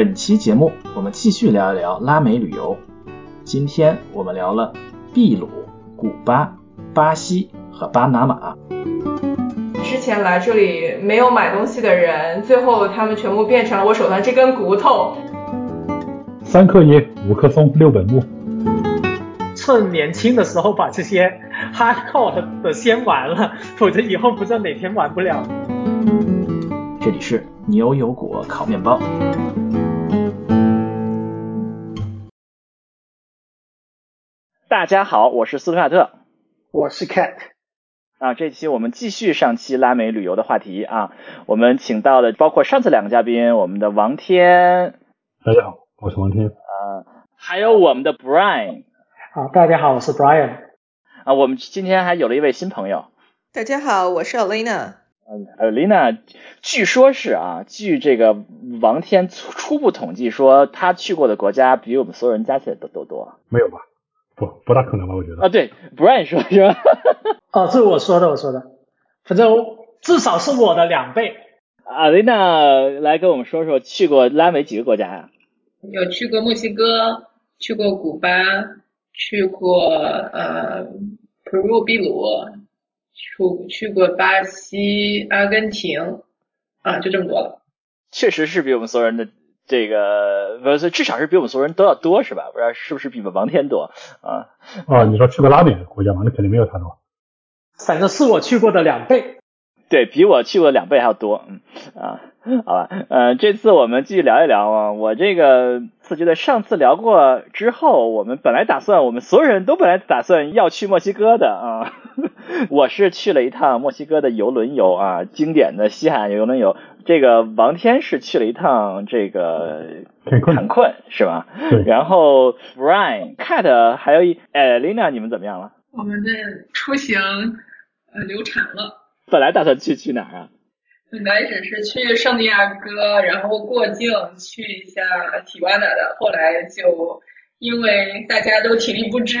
本期节目我们继续聊一聊拉美旅游。今天我们聊了秘鲁、古巴、巴西和巴拿马。之前来这里没有买东西的人，最后他们全部变成了我手上这根骨头。三克椰，五棵松，六本木。趁年轻的时候把这些 hardcore 的先玩了，否则以后不知道哪天玩不了。这里是牛油果烤面包。大家好，我是斯图亚特，我是 Cat。啊，这期我们继续上期拉美旅游的话题啊，我们请到的包括上次两个嘉宾，我们的王天，大家好，我是王天。啊，还有我们的 Brian。好，大家好，我是 Brian。啊，我们今天还有了一位新朋友。大家好，我是 Alina。嗯，Alina，据说是啊，据这个王天初初步统计说，他去过的国家比我们所有人加起来都都多。没有吧？不，不大可能吧？我觉得。啊，对，Brian 说是吧？哦，这是我说的，我说的，反正至少是我的两倍。Alina 来跟我们说说去过拉美几个国家呀？有去过墨西哥，去过古巴，去过呃，Peru 秘鲁。去去过巴西、阿根廷，啊，就这么多了。确实是比我们所有人的这个不是，至少是比我们所有人都要多，是吧？不知道是不是比王天多啊？哦，你说去过拉美国家吗？那肯定没有他多。反正是我去过的两倍。对比我去过两倍还要多，嗯啊，好吧，呃，这次我们继续聊一聊啊，我这个次觉得上次聊过之后，我们本来打算，我们所有人都本来打算要去墨西哥的啊，我是去了一趟墨西哥的游轮游啊，经典的西海岸游轮游，这个王天是去了一趟这个坎昆是吧？然后 Brian、Cat 还有一哎 Lina 你们怎么样了？我们的出行呃流产了。本来打算去去哪儿啊？本来只是去圣地亚哥，然后过境去一下提瓜纳的，后来就因为大家都体力不支，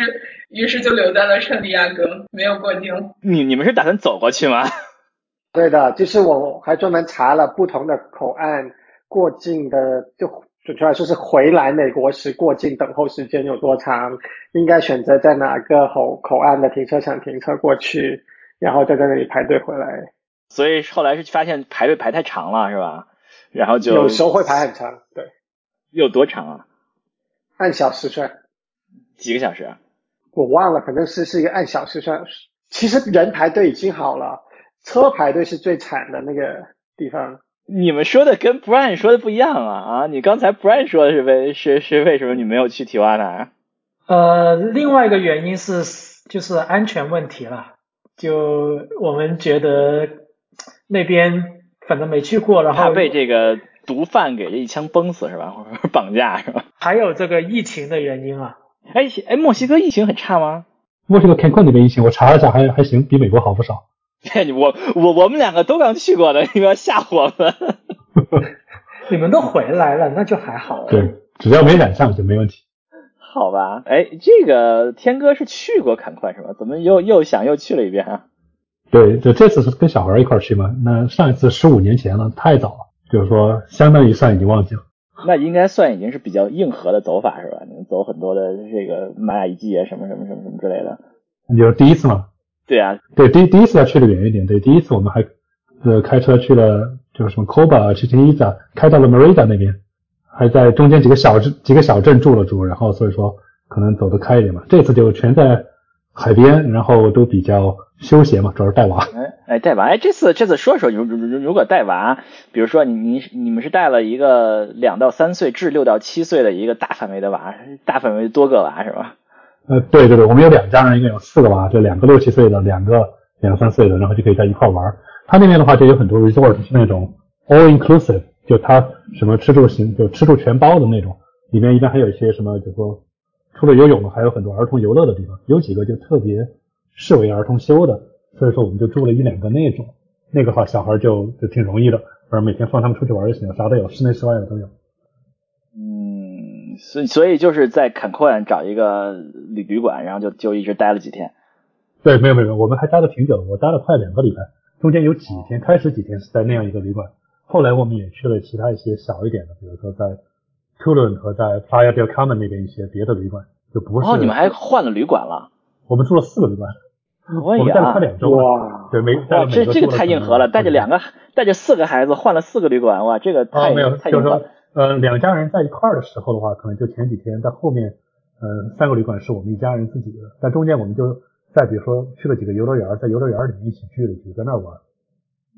于是就留在了圣地亚哥，没有过境。你你们是打算走过去吗？对的，就是我还专门查了不同的口岸过境的，就准确来说是回来美国时过境等候时间有多长，应该选择在哪个口口岸的停车场停车过去。然后再在那里排队回来，所以后来是发现排队排太长了，是吧？然后就有时候会排很长，对。有多长啊？按小时算。几个小时？我忘了，反正是是一个按小时算。其实人排队已经好了，车排队是最惨的那个地方。你们说的跟 Brian 说的不一样啊啊！你刚才 Brian 说的是为是是为什么你没有去提瓦纳？呃，另外一个原因是就是安全问题了。就我们觉得那边反正没去过，然后怕被这个毒贩给一枪崩死是吧？或 者绑架是吧？还有这个疫情的原因啊。哎哎，墨西哥疫情很差吗？墨西哥坎昆那边疫情我查了一下，还还行，比美国好不少。你我我我们两个都刚去过的，你不要吓唬我们。你们都回来了，那就还好。对，只要没染上就没问题。好吧，哎，这个天哥是去过坎昆是吧？怎么又又想又去了一遍啊？对，就这次是跟小孩一块去嘛。那上一次十五年前了，太早了，就是说相当于算已经忘记了。那应该算已经是比较硬核的走法是吧？你们走很多的这个玛雅遗迹啊，什么什么什么什么之类的。你是第一次吗？对啊，对，第第一次要去的远一点。对，第一次我们还呃开车去了，就是什么 Coba、去金伊扎，开到了 Merida 那边。还在中间几个小镇几个小镇住了住，然后所以说可能走得开一点嘛。这次就全在海边，然后都比较休闲嘛，主要是带娃。哎哎，带娃哎，这次这次说说，如如如如果带娃，比如说你你你们是带了一个两到三岁至六到七岁的一个大范围的娃，大范围多个娃是吧？呃，对对对，我们有两家人，一共有四个娃，就两个六七岁的，两个两三岁的，然后就可以在一块玩。他那边的话就有很多 resort 是那种 all inclusive。就他什么吃住行就吃住全包的那种，里面一般还有一些什么，就说除了游泳，还有很多儿童游乐的地方，有几个就特别视为儿童休的，所以说我们就住了一两个那种，那个话小孩就就挺容易的，反正每天放他们出去玩就行了，啥都有，室内室外的都有。嗯，所所以就是在坎昆找一个旅旅馆，然后就就一直待了几天。对，没有没有，我们还待了挺久的，我待了快两个礼拜，中间有几天开始几天是在那样一个旅馆。后来我们也去了其他一些小一点的，比如说在 Tulun 和在 Playa del Carmen 那边一些别的旅馆，就不是。哦，你们还换了旅馆了？我们住了四个旅馆，我们待了快两周哇！对，每哇，这这个太硬核了，带着两个带着四个孩子换了四个旅馆，哇，这个太没有，太硬核了。呃，两家人在一块儿的时候的话，可能就前几天，在后面，呃，三个旅馆是我们一家人自己的，在中间我们就再比如说去了几个游乐园，在游乐园里面一起聚了，聚在那儿玩。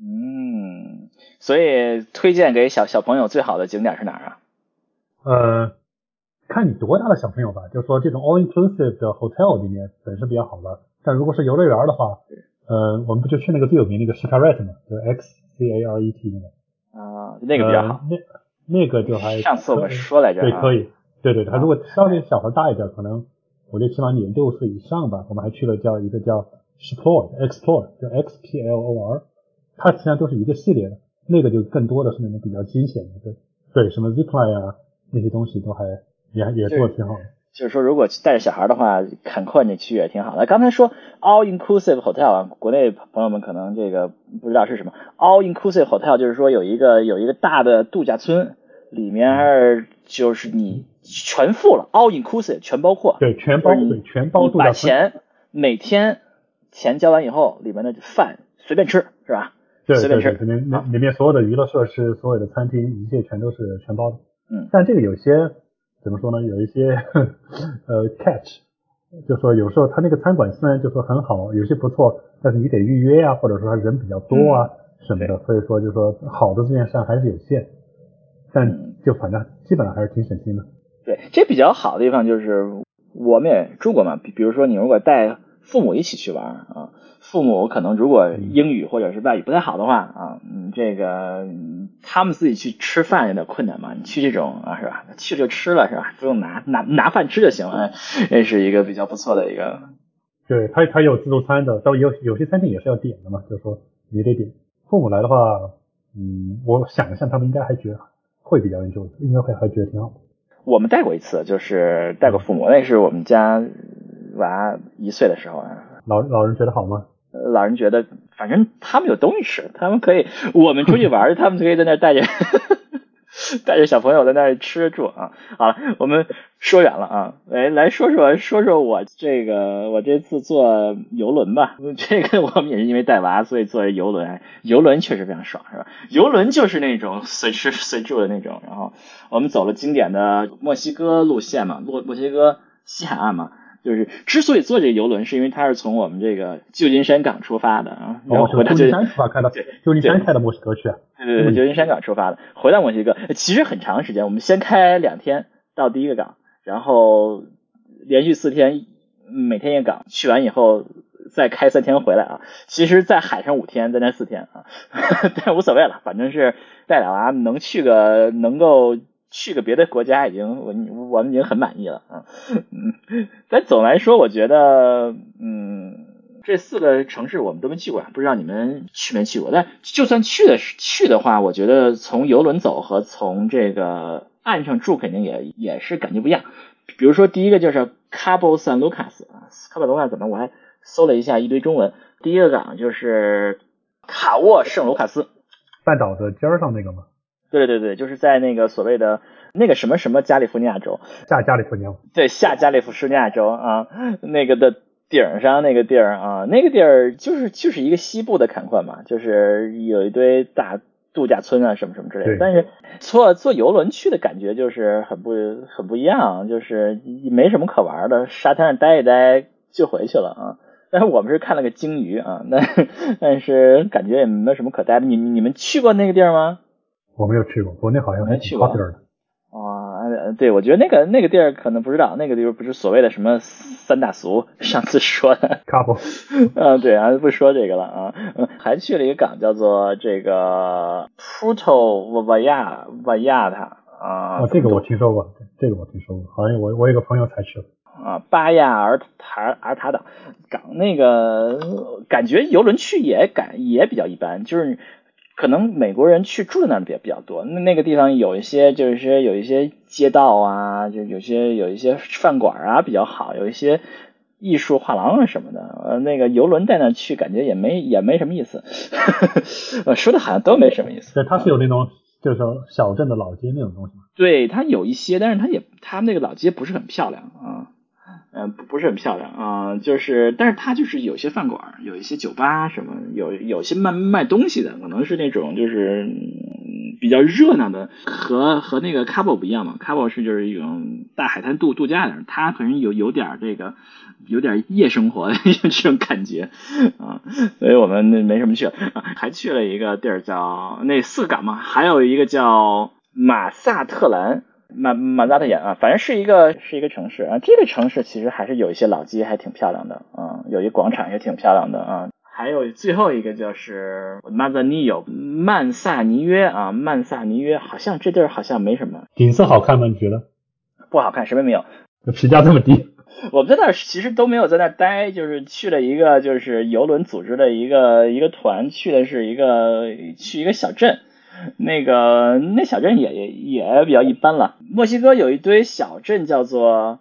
嗯，所以推荐给小小朋友最好的景点是哪儿啊？呃，看你多大的小朋友吧，就是说这种 all inclusive 的 hotel 里面本身比较好玩，但如果是游乐园的话，呃，我们不就去那个最有名那个 Xcaret 吗？就 X C A R E T 那个啊，那个比较好。那那个就还上次我们说来着，对，可以，对对，他如果稍微小孩大一点，可能我觉得起码你六岁以上吧，我们还去了叫一个叫 Explore，Explore 叫 X P L O R。它实际上都是一个系列的，那个就更多的是那种比较惊险的，对对，什么 zipline 啊那些东西都还也也做的挺好的。就是说，如果带着小孩的话，坎阔你去也挺好的。刚才说 all inclusive hotel 啊，国内朋友们可能这个不知道是什么 all inclusive hotel，就是说有一个有一个大的度假村，里面就是你全付了 all inclusive 全包括，对，全包对全包度假村，把钱每天钱交完以后，里面的饭随便吃，是吧？对对对，里面那里面所有的娱乐设施、所有的餐厅，一切全都是全包的。嗯，但这个有些怎么说呢？有一些呃 catch，就说有时候他那个餐馆虽然就说很好，有些不错，但是你得预约啊，或者说他人比较多啊什么的，所以说就说好的资源上还是有限。但就反正基本上还是挺省心的。对，这比较好的地方就是我们也住过嘛，比比如说你如果带父母一起去玩啊。父母可能如果英语或者是外语不太好的话啊，嗯，这个他们自己去吃饭有点困难嘛。你去这种啊，是吧？去就吃了是吧？不用拿拿拿饭吃就行了，这是一个比较不错的一个。对他，他有自助餐的，到有有些餐厅也是要点的嘛，就是说你得点。父母来的话，嗯，我想一下，他们应该还觉得会比较 enjoy，应该会还觉得挺好的。我们带过一次，就是带过父母，那是我们家娃一岁的时候啊。老老人觉得好吗？老人觉得，反正他们有东西吃，他们可以，我们出去玩，他们可以在那带着 带着小朋友在那吃住啊。好了，我们说远了啊，来来说说说说我这个我这次坐游轮吧。这个我们也是因为带娃，所以坐游轮。游轮确实非常爽，是吧？游轮就是那种随吃 随住的那种。然后我们走了经典的墨西哥路线嘛，墨墨西哥西海岸嘛。就是之所以坐这个游轮，是因为它是从我们这个旧金山港出发的啊，然后回到旧金山出发开到对旧金山开到墨西哥去啊，对对对，旧金山港出发的，回到墨西哥其实很长时间，我们先开两天到第一个港，然后连续四天每天一个港，去完以后再开三天回来啊，其实在海上五天，在那四天啊，但无所谓了，反正是带俩娃能去个能够。去个别的国家已经我我们已经很满意了啊，嗯，但总来说我觉得嗯这四个城市我们都没去过，不知道你们去没去过。但就算去的去的话，我觉得从游轮走和从这个岸上住肯定也也是感觉不一样。比如说第一个就是 Cabo San Lucas 啊，Cabo San Lucas 怎么我还搜了一下一堆中文，第一个港就是卡沃圣卢卡斯半岛的尖儿上那个吗？对对对，就是在那个所谓的那个什么什么加利福尼亚州，下加利福尼亚，对，下加利福尼亚州啊，那个的顶上那个地儿啊，那个地儿就是就是一个西部的坎昆嘛，就是有一堆大度假村啊什么什么之类的。但是坐坐游轮去的感觉就是很不很不一样，就是没什么可玩的，沙滩上待一待就回去了啊。但是我们是看了个鲸鱼啊，那但是感觉也没有什么可待的。你你们去过那个地儿吗？我没有去过，国内好像没去过。啊，对，我觉得那个那个地儿可能不知道，那个地方不是所谓的什么三大俗，上次说的。嗯，对啊，不说这个了啊。嗯，还去了一个港，叫做这个 Puerto Vallarta 啊。哦，这个我听说过，这个我听说过，好像我我有个朋友才去了。啊，巴亚尔塔尔塔岛港那个感觉游轮去也感也比较一般，就是。可能美国人去住的那比比较多，那那个地方有一些就是说有一些街道啊，就有些有一些饭馆啊比较好，有一些艺术画廊啊什么的。呃，那个游轮带那去，感觉也没也没什么意思。说的好像都没什么意思。对，它是有那种就是说小镇的老街那种东西吗？对，它有一些，但是它也它那个老街不是很漂亮啊。嗯，不不是很漂亮啊，就是，但是它就是有些饭馆，有一些酒吧什么，有有些卖卖东西的，可能是那种就是比较热闹的，和和那个 Cabo 不一样嘛，Cabo 是就是一种大海滩度度假的，它可能有有点这个有点夜生活的 这种感觉啊，所以我们没什么去，还去了一个地儿叫那四港嘛，还有一个叫马萨特兰。满满大的眼啊，反正是一个是一个城市啊。这个城市其实还是有一些老街，还挺漂亮的啊。有一广场也挺漂亮的啊。还有最后一个就是曼萨尼有曼萨尼约啊，曼萨尼约好像这地儿好像没什么景色好看吗？你觉得？不好看，什么也没有。评价这么低？我们在那儿其实都没有在那儿待，就是去了一个就是游轮组织的一个一个团，去的是一个去一个小镇。那个那小镇也也也比较一般了。墨西哥有一堆小镇叫做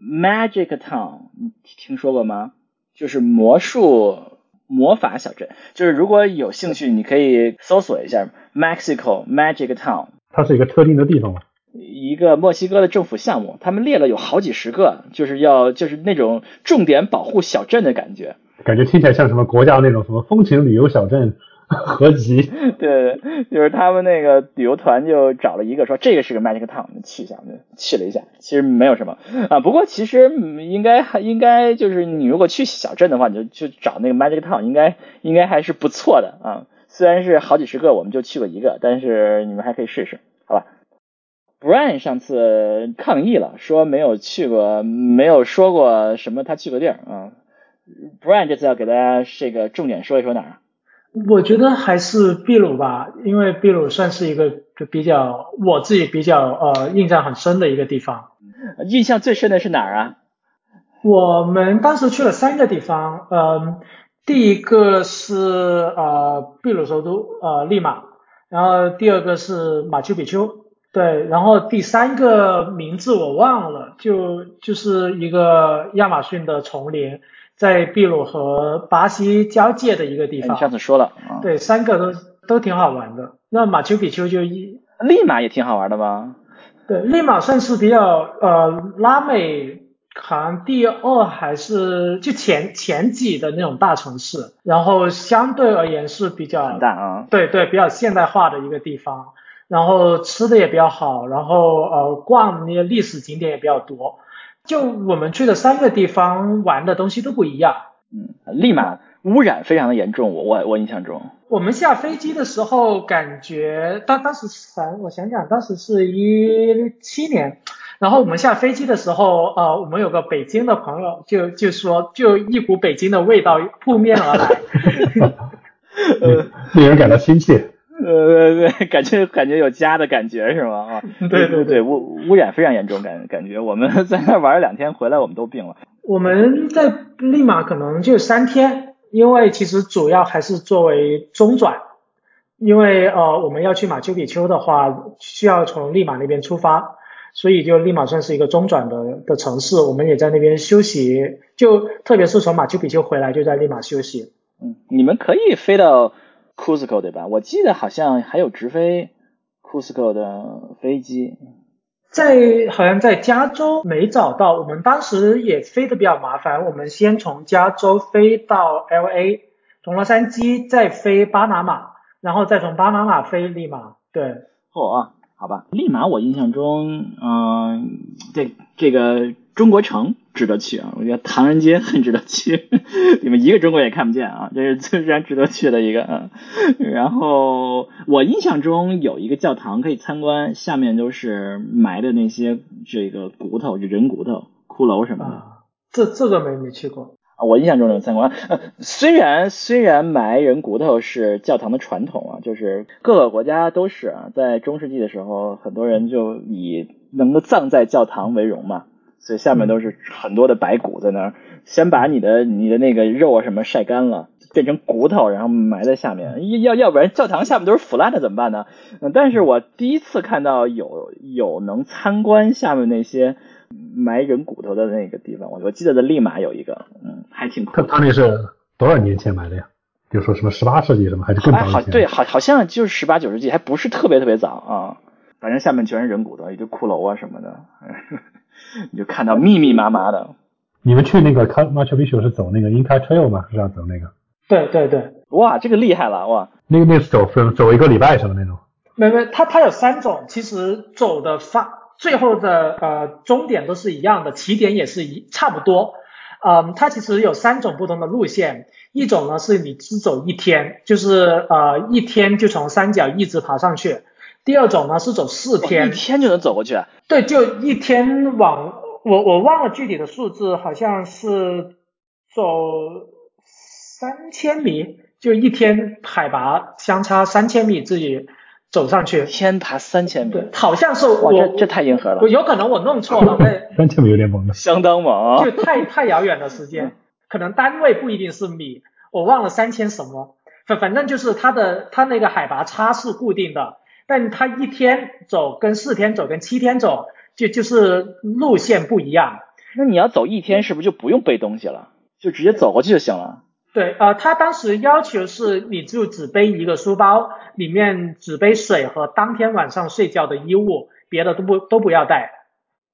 Magic Town，你听说过吗？就是魔术魔法小镇。就是如果有兴趣，你可以搜索一下 Mexico Magic Town。它是一个特定的地方吗？一个墨西哥的政府项目，他们列了有好几十个，就是要就是那种重点保护小镇的感觉。感觉听起来像什么国家那种什么风情旅游小镇。合集，对，就是他们那个旅游团就找了一个说这个是个 Magic Town，去一下，去了一下，其实没有什么啊。不过其实应该应该就是你如果去小镇的话，你就就找那个 Magic Town，应该应该还是不错的啊。虽然是好几十个，我们就去过一个，但是你们还可以试试，好吧？Brian 上次抗议了，说没有去过，没有说过什么他去过地儿啊。Brian 这次要给大家这个重点说一说哪儿？我觉得还是秘鲁吧，因为秘鲁算是一个就比较我自己比较呃印象很深的一个地方。印象最深的是哪儿啊？我们当时去了三个地方，嗯，第一个是呃秘鲁首都呃利马，然后第二个是马丘比丘，对，然后第三个名字我忘了，就就是一个亚马逊的丛林。在秘鲁和巴西交界的一个地方，你上次说了，对，三个都都挺好玩的。那马丘比丘就一，利马也挺好玩的吧？对，利马算是比较呃拉美好像第二还是就前前几的那种大城市，然后相对而言是比较大啊，对对，比较现代化的一个地方，然后吃的也比较好，然后呃逛那些历史景点也比较多。就我们去的三个地方玩的东西都不一样。嗯，立马污染非常的严重，我我我印象中。我们下飞机的时候感觉当当时想我想想，当时是一七年，然后我们下飞机的时候，呃，我们有个北京的朋友就就说，就一股北京的味道扑面而来，呃，令人感到亲切。呃对对，感觉感觉有家的感觉是吗？啊，对对对，污污染非常严重，感感觉我们 在那玩了两天，回来我们都病了。我们在利马可能就三天，因为其实主要还是作为中转，因为呃我们要去马丘比丘的话，需要从利马那边出发，所以就利马算是一个中转的的城市，我们也在那边休息，就特别是从马丘比丘回来就在利马休息。嗯，你们可以飞到。Cusco 对吧？我记得好像还有直飞 Cusco 的飞机，在好像在加州没找到。我们当时也飞的比较麻烦，我们先从加州飞到 LA，从洛杉矶再飞巴拿马，然后再从巴拿马飞利马。对，嚯，好吧，利马我印象中，嗯，这这个。中国城值得去啊，我觉得唐人街很值得去，你们一个中国也看不见啊，这是非常值得去的一个啊。然后我印象中有一个教堂可以参观，下面都是埋的那些这个骨头，就人骨头、骷髅什么的。这这个没没去过啊，我印象中有参观。虽然虽然埋人骨头是教堂的传统啊，就是各个国家都是啊，在中世纪的时候，很多人就以能够葬在教堂为荣嘛。所以下面都是很多的白骨在那儿，先把你的你的那个肉啊什么晒干了，变成骨头，然后埋在下面。要要不然教堂下面都是腐烂的怎么办呢？嗯，但是我第一次看到有有能参观下面那些埋人骨头的那个地方，我我记得的立马有一个，嗯，还挺酷。他他那是多少年前埋的呀？比如说什么十八世纪什么还是更早哎，好，对，好，好像就是十八九世纪，还不是特别特别早啊。反正下面全是人骨头，一堆骷髅啊什么的，你就看到密密麻麻的。你们去那个卡马丘比丘是走那个 Inca Trail 吗？是要走那个？对对对，哇，这个厉害了哇！那个那是走走走一个礼拜什么那种？没没，它它有三种，其实走的方最后的呃终点都是一样的，起点也是一差不多。嗯，它其实有三种不同的路线，一种呢是你只走一天，就是呃一天就从山脚一直爬上去；第二种呢是走四哇天，一天。就能走过去，啊？对，就一天往我我忘了具体的数字，好像是走三千米，就一天海拔相差三千米自己走上去。天爬三千米？对，，好像是，我这这太硬核了。我，有可能我弄错了，那三千米有点猛了。相当猛啊。就！太太遥远的时间，可能单位不一定是米，我忘了三千什么，反反正就是它的它那个海拔差是固定的，但他一天走跟四天走跟七天走就就是路线不一样。那你要走一天，是不是就不用背东西了，就直接走过去就行了？对，呃，他当时要求是你就只背一个书包，里面只背水和当天晚上睡觉的衣物，别的都不都不要带。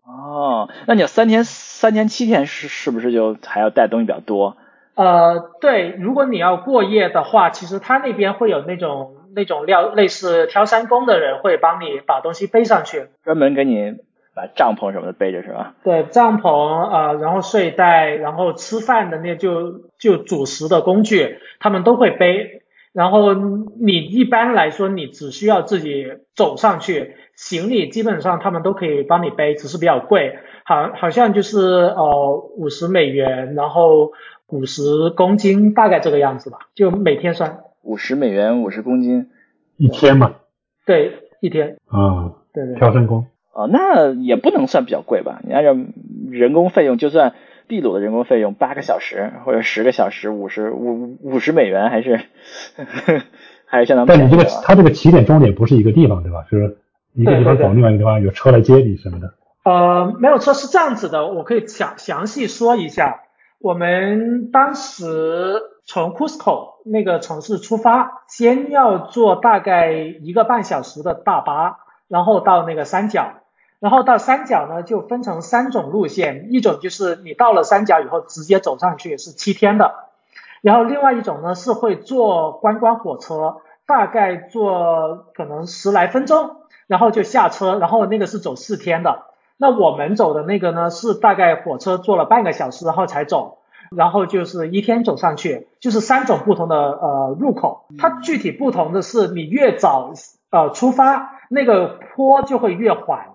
哦，那你要三天三天七天是是不是就还要带东西比较多？呃，对，如果你要过夜的话，其实他那边会有那种那种料类似挑山工的人会帮你把东西背上去。专门给你把帐篷什么的背着是吧？对，帐篷呃，然后睡袋，然后吃饭的那就就主食的工具，他们都会背。然后你一般来说，你只需要自己走上去，行李基本上他们都可以帮你背，只是比较贵，好好像就是呃五十美元，然后五十公斤，大概这个样子吧，就每天算，五十美元五十公斤一天嘛，对，一天，啊，对对。挑山工。啊，那也不能算比较贵吧？你按照人工费用，就算秘鲁的人工费用八个小时或者十个小时五十五五十美元，还是 还是相当但你这个便宜的吧。它这个起点终点不是一个地方对吧？就是一个地方走，另外一个地方有车来接你什么的。呃，没有车，是这样子的，我可以详详细说一下。我们当时从 Cusco 那个城市出发，先要坐大概一个半小时的大巴，然后到那个山脚，然后到山脚呢就分成三种路线，一种就是你到了山脚以后直接走上去是七天的，然后另外一种呢是会坐观光火车，大概坐可能十来分钟，然后就下车，然后那个是走四天的。那我们走的那个呢，是大概火车坐了半个小时，然后才走，然后就是一天走上去，就是三种不同的呃入口。它具体不同的是，你越早呃出发，那个坡就会越缓，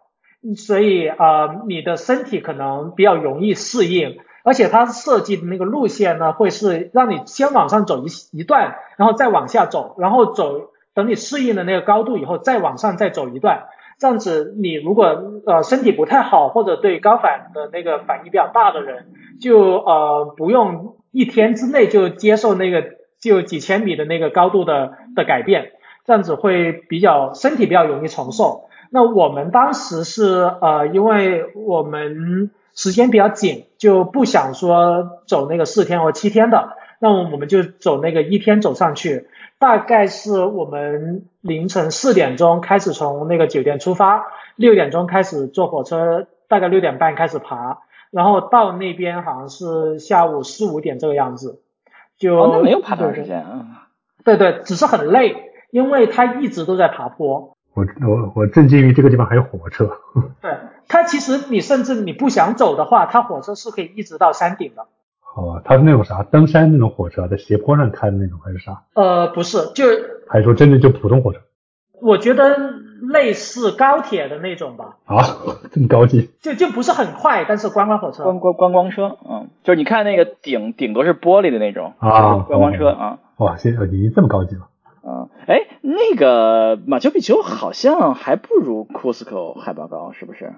所以呃你的身体可能比较容易适应。而且它设计的那个路线呢，会是让你先往上走一一段，然后再往下走，然后走等你适应了那个高度以后，再往上再走一段。这样子，你如果呃身体不太好，或者对高反的那个反应比较大的人，就呃不用一天之内就接受那个就几千米的那个高度的的改变，这样子会比较身体比较容易承受。那我们当时是呃，因为我们时间比较紧，就不想说走那个四天或七天的，那么我们就走那个一天走上去。大概是我们凌晨四点钟开始从那个酒店出发，六点钟开始坐火车，大概六点半开始爬，然后到那边好像是下午四五点这个样子。就哦，那没有爬多长时间啊。对对，只是很累，因为它一直都在爬坡。我我我震惊于这个地方还有火车。对，它其实你甚至你不想走的话，它火车是可以一直到山顶的。好吧，它是那种啥登山那种火车，在斜坡上开的那种，还是啥？呃，不是，就是还是说真的就普通火车？我觉得类似高铁的那种吧，啊，这么高级？就就不是很快，但是观光火车。观光观光车，嗯，就是你看那个顶顶都是玻璃的那种啊观光车啊，哇，现在已经这么高级了。嗯，哎，那个马丘比丘好像还不如 Cusco 海拔高，是不是？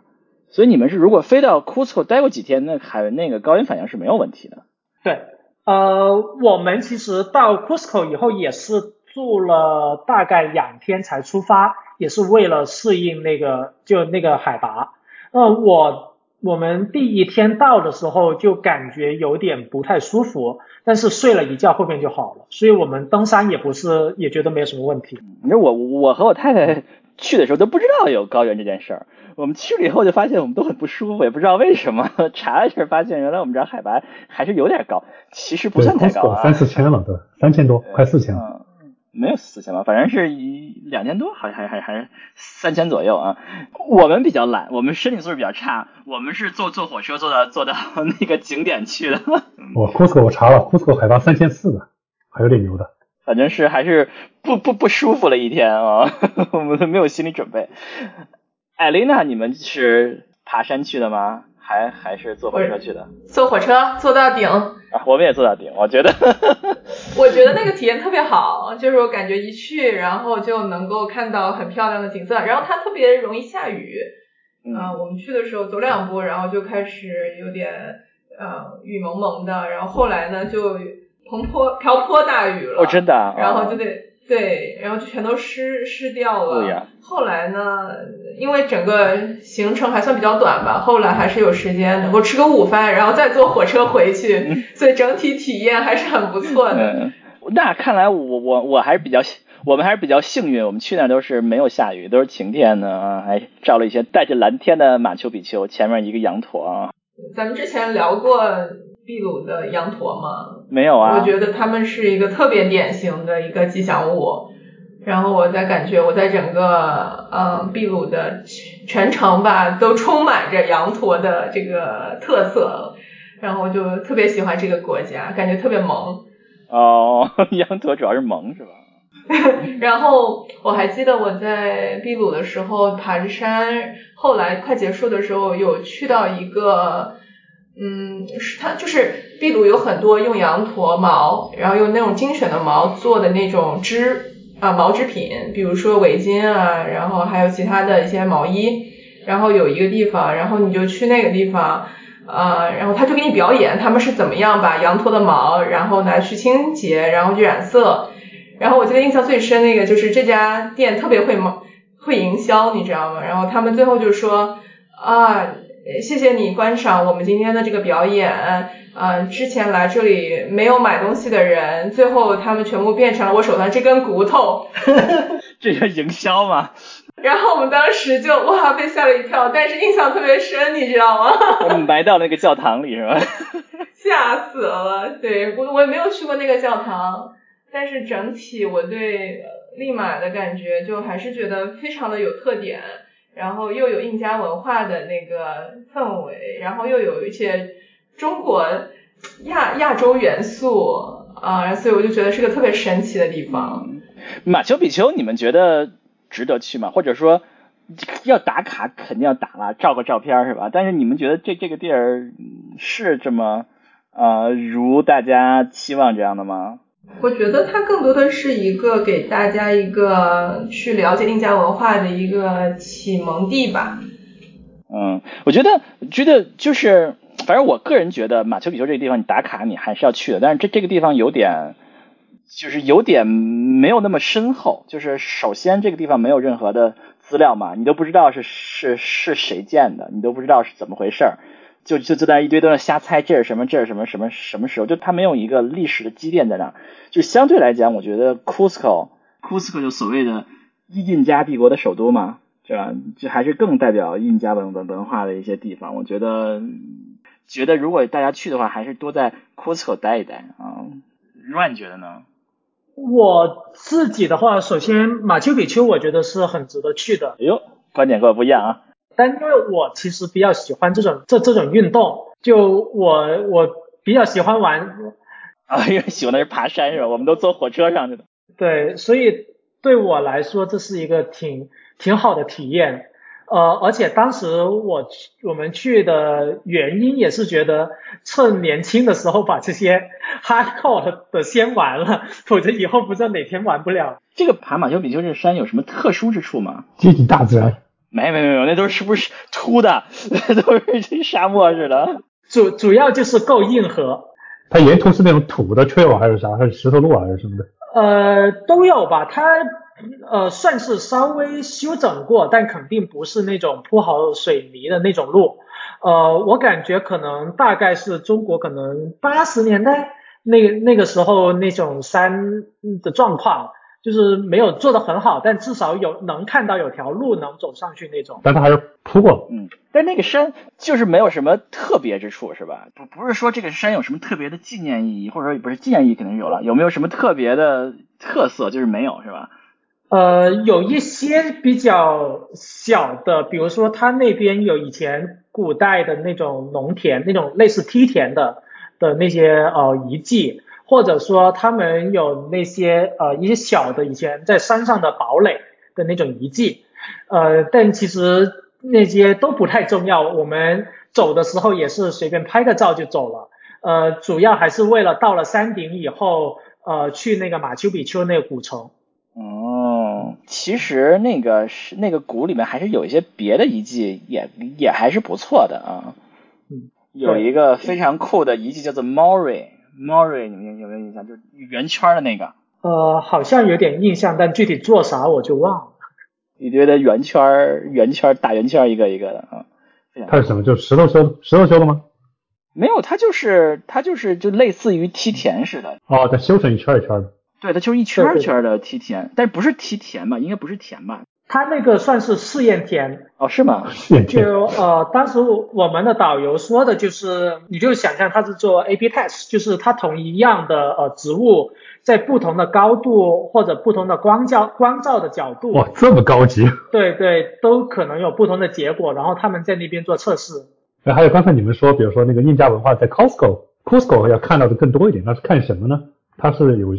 所以你们是如果飞到 Cusco 待过几天，那海那个高原反应是没有问题的。对，呃，我们其实到 Cusco 以后也是住了大概两天才出发，也是为了适应那个就那个海拔。呃，我我们第一天到的时候就感觉有点不太舒服，但是睡了一觉后面就好了，所以我们登山也不是也觉得没有什么问题。你说我我和我太太去的时候都不知道有高原这件事儿，我们去了以后就发现我们都很不舒服，也不知道为什么。查了一下发现原来我们这儿海拔还是有点高，其实不算太高啊，三四千了，对，三千多，快四千。了没有四千吧，反正是一两千多，好像还还还是三千左右啊。我们比较懒，我们身体素质比较差，我们是坐坐火车坐到坐到那个景点去的。我 cosco 我查了 cosco 海拔三千四的，还有点牛的。反正是还是不不不舒服了一天啊，我们没有心理准备。艾琳娜，你们是爬山去的吗？还还是坐火车去的？坐火车坐到顶。啊，我们也坐到顶，我觉得。我觉得那个体验特别好，就是我感觉一去，然后就能够看到很漂亮的景色，然后它特别容易下雨。嗯、呃，我们去的时候走两步，然后就开始有点呃雨蒙蒙的，然后后来呢就蓬坡瓢泼大雨了。哦，真的、啊。然后就得。对，然后就全都湿湿掉了。对呀。后来呢，因为整个行程还算比较短吧，后来还是有时间能够吃个午饭，然后再坐火车回去，嗯、所以整体体验还是很不错的。嗯，那看来我我我还是比较，我们还是比较幸运，我们去那都是没有下雨，都是晴天的啊，还照了一些带着蓝天的马丘比丘，前面一个羊驼啊。咱们之前聊过。秘鲁的羊驼吗？没有啊。我觉得他们是一个特别典型的一个吉祥物。然后我在感觉我在整个嗯秘鲁的全程吧，都充满着羊驼的这个特色。然后我就特别喜欢这个国家，感觉特别萌。哦，羊驼主要是萌是吧？然后我还记得我在秘鲁的时候爬着山，后来快结束的时候有去到一个。嗯，是它就是秘鲁有很多用羊驼毛，然后用那种精选的毛做的那种织啊毛织品，比如说围巾啊，然后还有其他的一些毛衣。然后有一个地方，然后你就去那个地方，呃，然后他就给你表演他们是怎么样把羊驼的毛，然后拿去清洁，然后去染色。然后我记得印象最深那个就是这家店特别会毛会营销，你知道吗？然后他们最后就说啊。谢谢你观赏我们今天的这个表演，呃，之前来这里没有买东西的人，最后他们全部变成了我手上这根骨头。这叫营销嘛。然后我们当时就哇被吓了一跳，但是印象特别深，你知道吗？我们埋到那个教堂里是吧？吓死了！对我我也没有去过那个教堂，但是整体我对利马的感觉就还是觉得非常的有特点。然后又有印加文化的那个氛围，然后又有一些中国亚亚洲元素啊，所以我就觉得是个特别神奇的地方。马丘比丘，你们觉得值得去吗？或者说要打卡，肯定要打了，照个照片是吧？但是你们觉得这这个地儿是这么呃如大家期望这样的吗？我觉得它更多的是一个给大家一个去了解印加文化的一个启蒙地吧。嗯，我觉得觉得就是，反正我个人觉得马丘比丘这个地方你打卡你还是要去的，但是这这个地方有点就是有点没有那么深厚，就是首先这个地方没有任何的资料嘛，你都不知道是是是谁建的，你都不知道是怎么回事儿。就就就在一堆都在瞎猜，这是什么，这是什么，什么什么时候？就它没有一个历史的积淀在那儿。就相对来讲，我觉得 Cusco，Cusco 就所谓的印加帝国的首都嘛，是吧？就还是更代表印加文文文化的一些地方。我觉得，觉得如果大家去的话，还是多在 Cusco 待一待啊。你觉得呢？我自己的话，首先马丘比丘我觉得是很值得去的。哎呦，观点跟我不一样啊。但因为我其实比较喜欢这种这这种运动，就我我比较喜欢玩。啊，因为喜欢的是爬山是吧？我们都坐火车上去的。对，所以对我来说这是一个挺挺好的体验。呃，而且当时我我们去的原因也是觉得趁年轻的时候把这些 hardcore 的先玩了，否则以后不知道哪天玩不了。这个爬马丘比丘这山有什么特殊之处吗？接近大自然。没没没有，那都是不是秃的，都是沙漠似的。主主要就是够硬核。它沿途是那种土的 trail 还是啥？还是石头路还是什么的？呃，都有吧。它呃算是稍微修整过，但肯定不是那种铺好水泥的那种路。呃，我感觉可能大概是中国可能八十年代那那个时候那种山的状况，就是没有做得很好，但至少有能看到有条路能走上去那种。但他还是铺过，嗯，但那个山就是没有什么特别之处，是吧？不不是说这个山有什么特别的纪念意义，或者说不是纪念意义肯定有了，有没有什么特别的特色？就是没有，是吧？呃，有一些比较小的，比如说他那边有以前古代的那种农田，那种类似梯田的的那些呃遗迹，或者说他们有那些呃一些小的以前在山上的堡垒的那种遗迹，呃，但其实那些都不太重要，我们走的时候也是随便拍个照就走了，呃，主要还是为了到了山顶以后，呃，去那个马丘比丘那个古城。哦，其实那个是那个谷里面还是有一些别的遗迹，也也还是不错的啊。嗯，有一个非常酷的遗迹叫做 Mori，Mori 你们有没有印象？就是圆圈的那个，呃，好像有点印象，但具体做啥我就忘了。你觉得圆圈儿，圆圈儿大圆圈儿一个一个的啊。它是什么？就是石头修的，石头修的吗？没有，它就是它就是就类似于梯田似的，哦，它修成一圈一圈的。对，它就是一圈一圈的梯田，但是不是梯田吧？应该不是田吧？它那个算是试验田，哦，是吗？试验田就呃，当时我我们的导游说的就是，你就想象他是做 A/B test，就是他同一样的呃植物，在不同的高度或者不同的光照光照的角度，哇，这么高级！对对，都可能有不同的结果，然后他们在那边做测试。哎，还有刚才你们说，比如说那个印加文化在 Costco，Costco 要看到的更多一点，那是看什么呢？它是有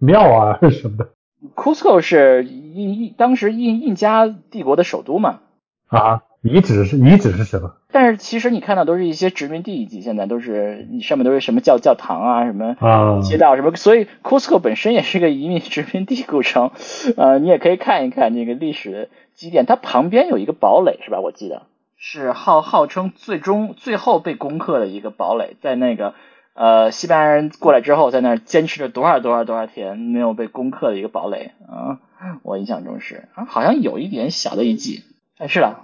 庙啊，还是什么的 Cusco 是印印当时印印加帝国的首都嘛，啊？遗址是遗址是什么但是其实你看到都是一些殖民地遗迹，现在都是你上面都是什么教教堂啊，什么啊？街道什么，所以 Cusco 本身也是个移民殖民地古城，呃，你也可以看一看这个历史积淀，它旁边有一个堡垒是吧？我记得是号号称最终最后被攻克的一个堡垒，在那个呃西班牙人过来之后，在那儿坚持了多少多少多少天没有被攻克的一个堡垒啊，我印象中是啊，好像有一点小的遗迹，哎是的，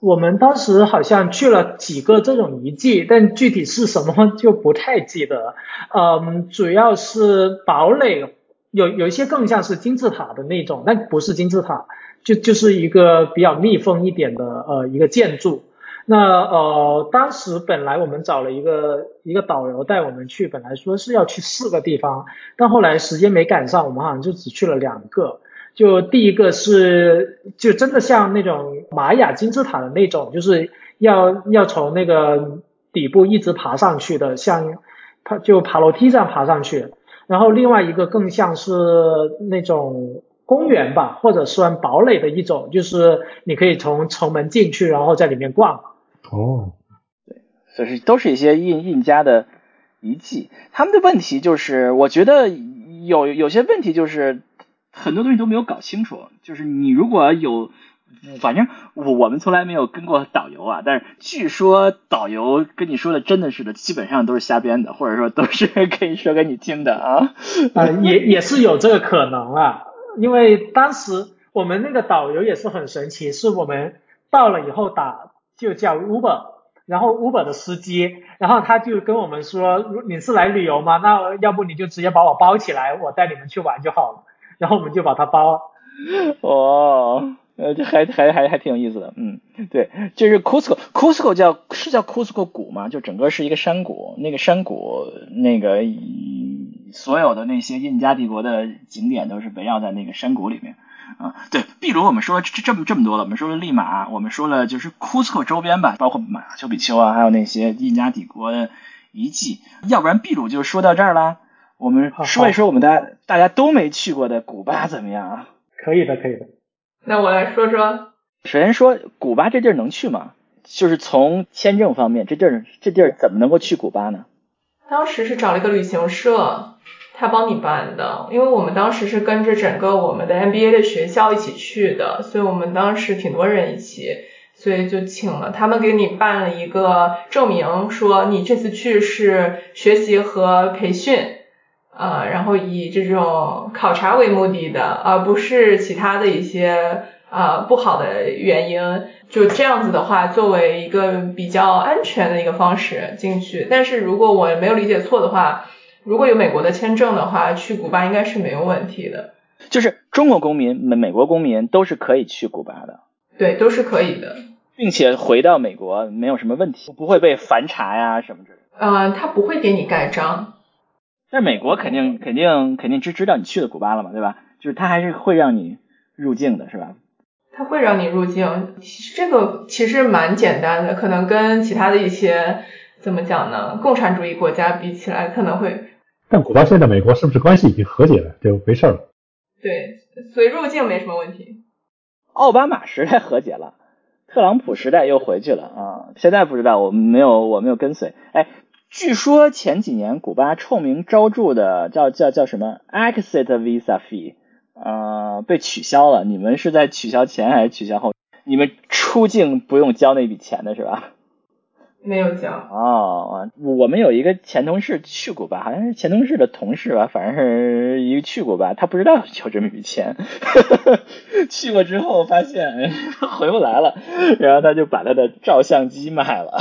我们当时好像去了几个这种遗迹，但具体是什么就不太记得。嗯，主要是堡垒，有有一些更像是金字塔的那种，但不是金字塔，就就是一个比较密封一点的呃一个建筑。那呃，当时本来我们找了一个一个导游带我们去，本来说是要去四个地方，但后来时间没赶上，我们好像就只去了两个。就第一个是，就真的像那种玛雅金字塔的那种，就是要要从那个底部一直爬上去的，像爬就爬楼梯这样爬上去。然后另外一个更像是那种公园吧，或者算堡垒的一种，就是你可以从城门进去，然后在里面逛。哦，所以是都是一些印印加的遗迹。他们的问题就是，我觉得有有些问题就是很多东西都没有搞清楚。就是你如果有，反正我我们从来没有跟过导游啊，但是据说导游跟你说的真的是的，基本上都是瞎编的，或者说都是 可以说给你听的啊。啊、也也是有这个可能啊，因为当时我们那个导游也是很神奇，是我们到了以后打就叫 Uber，然后 Uber 的司机，然后他就跟我们说，你是来旅游吗？那要不你就直接把我包起来，我带你们去玩就好了。然后我们就把他包。哦，呃，还还还还挺有意思的，嗯，对，就是 Cusco，Cusco 叫是叫 Cusco 谷吗？就整个是一个山谷，那个山谷那个所有的那些印加帝国的景点都是围绕在那个山谷里面。啊，对，秘鲁我们说了这这么这么多了，我们说了利马，我们说了就是 Cusco 周边吧，包括马丘比丘啊，还有那些印加帝国的遗迹，要不然秘鲁就说到这儿啦。我们说一说我们大家大家都没去过的古巴怎么样啊？可以的，可以的。那我来说说，首先说古巴这地儿能去吗？就是从签证方面，这地儿这地儿怎么能够去古巴呢？当时是找了一个旅行社，他帮你办的，因为我们当时是跟着整个我们的 MBA 的学校一起去的，所以我们当时挺多人一起，所以就请了他们给你办了一个证明，说你这次去是学习和培训。呃，然后以这种考察为目的的，而不是其他的一些啊不好的原因，就这样子的话，作为一个比较安全的一个方式进去。但是如果我没有理解错的话，如果有美国的签证的话，去古巴应该是没有问题的。就是中国公民、美美国公民都是可以去古巴的，对，都是可以的。并且回到美国没有什么问题，不会被反查呀什么之类的。嗯，他不会给你盖章。但美国肯定肯定肯定知知道你去了古巴了嘛，对吧？就是他还是会让你入境的，是吧？他会让你入境，其实这个其实蛮简单的，可能跟其他的一些怎么讲呢？共产主义国家比起来，可能会。但古巴现在美国是不是关系已经和解了，就没事了？对，所以入境没什么问题。奥巴马时代和解了，特朗普时代又回去了啊！现在不知道，我们没有我没有跟随。哎。据说前几年古巴臭名昭著的叫叫叫什么 exit visa fee，呃，被取消了。你们是在取消前还是取消后？你们出境不用交那笔钱的是吧？没有交。哦，我们有一个前同事去过吧，好像是前同事的同事吧，反正是一个去过吧，他不知道交这么一笔钱，去过之后发现回不来了，然后他就把他的照相机卖了。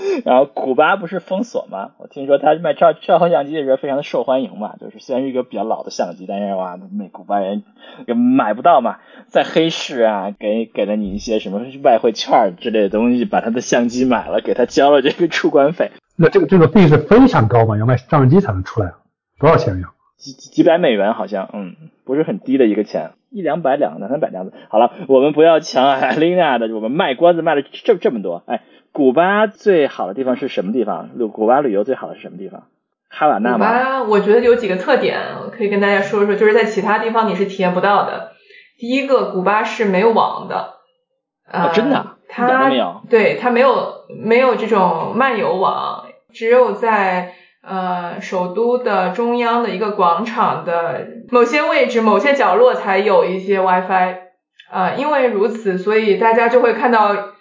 然后古巴不是封锁吗？我听说他卖照照相机的人非常的受欢迎嘛，就是虽然是一个比较老的相机，但是哇，美古巴人也买不到嘛，在黑市啊，给给了你一些什么外汇券之类的东西，把他的相机买了，给他交了这个出关费。那这个这个费是非常高嘛？要卖照相机才能出来啊？多少钱呀？几几百美元好像，嗯，不是很低的一个钱，一两百两两三百这样子。好了，我们不要抢艾琳娜的，我们卖关子卖了这这么多，哎。古巴最好的地方是什么地方？旅古巴旅游最好的是什么地方？哈瓦那吗？古巴我觉得有几个特点，可以跟大家说说，就是在其他地方你是体验不到的。第一个，古巴是没有网的，啊，真的，它没有，对，它没有没有这种漫游网，只有在呃首都的中央的一个广场的某些位置、某些角落才有一些 WiFi，呃，因为如此，所以大家就会看到。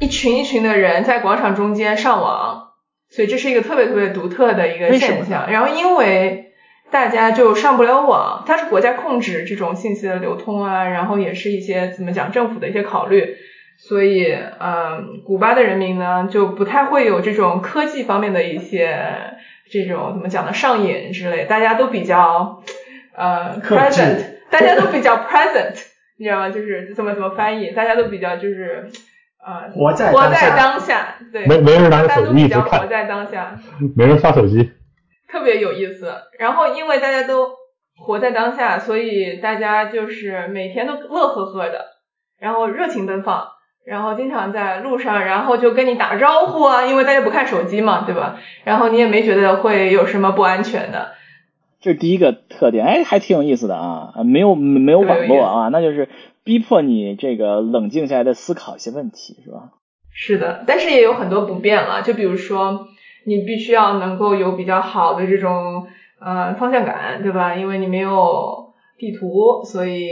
一群一群的人在广场中间上网，所以这是一个特别特别独特的一个现象。然后因为大家就上不了网，它是国家控制这种信息的流通啊，然后也是一些怎么讲政府的一些考虑，所以嗯，古巴的人民呢就不太会有这种科技方面的一些这种怎么讲呢上瘾之类，大家都比较呃 present，大家都比较 present，你知道吗？就是怎么怎么翻译，大家都比较就是。呃，活在活在当下，对，没没人拿着手机一直看，活在当下，没人刷手机，特别有意思。然后因为大家都活在当下，所以大家就是每天都乐呵呵的，然后热情奔放，然后经常在路上，然后就跟你打招呼啊，因为大家不看手机嘛，对吧？然后你也没觉得会有什么不安全的。这是第一个特点，哎，还挺有意思的啊，没有没有网络啊，那就是。逼迫你这个冷静下来的思考一些问题，是吧？是的，但是也有很多不便了。就比如说，你必须要能够有比较好的这种呃方向感，对吧？因为你没有地图，所以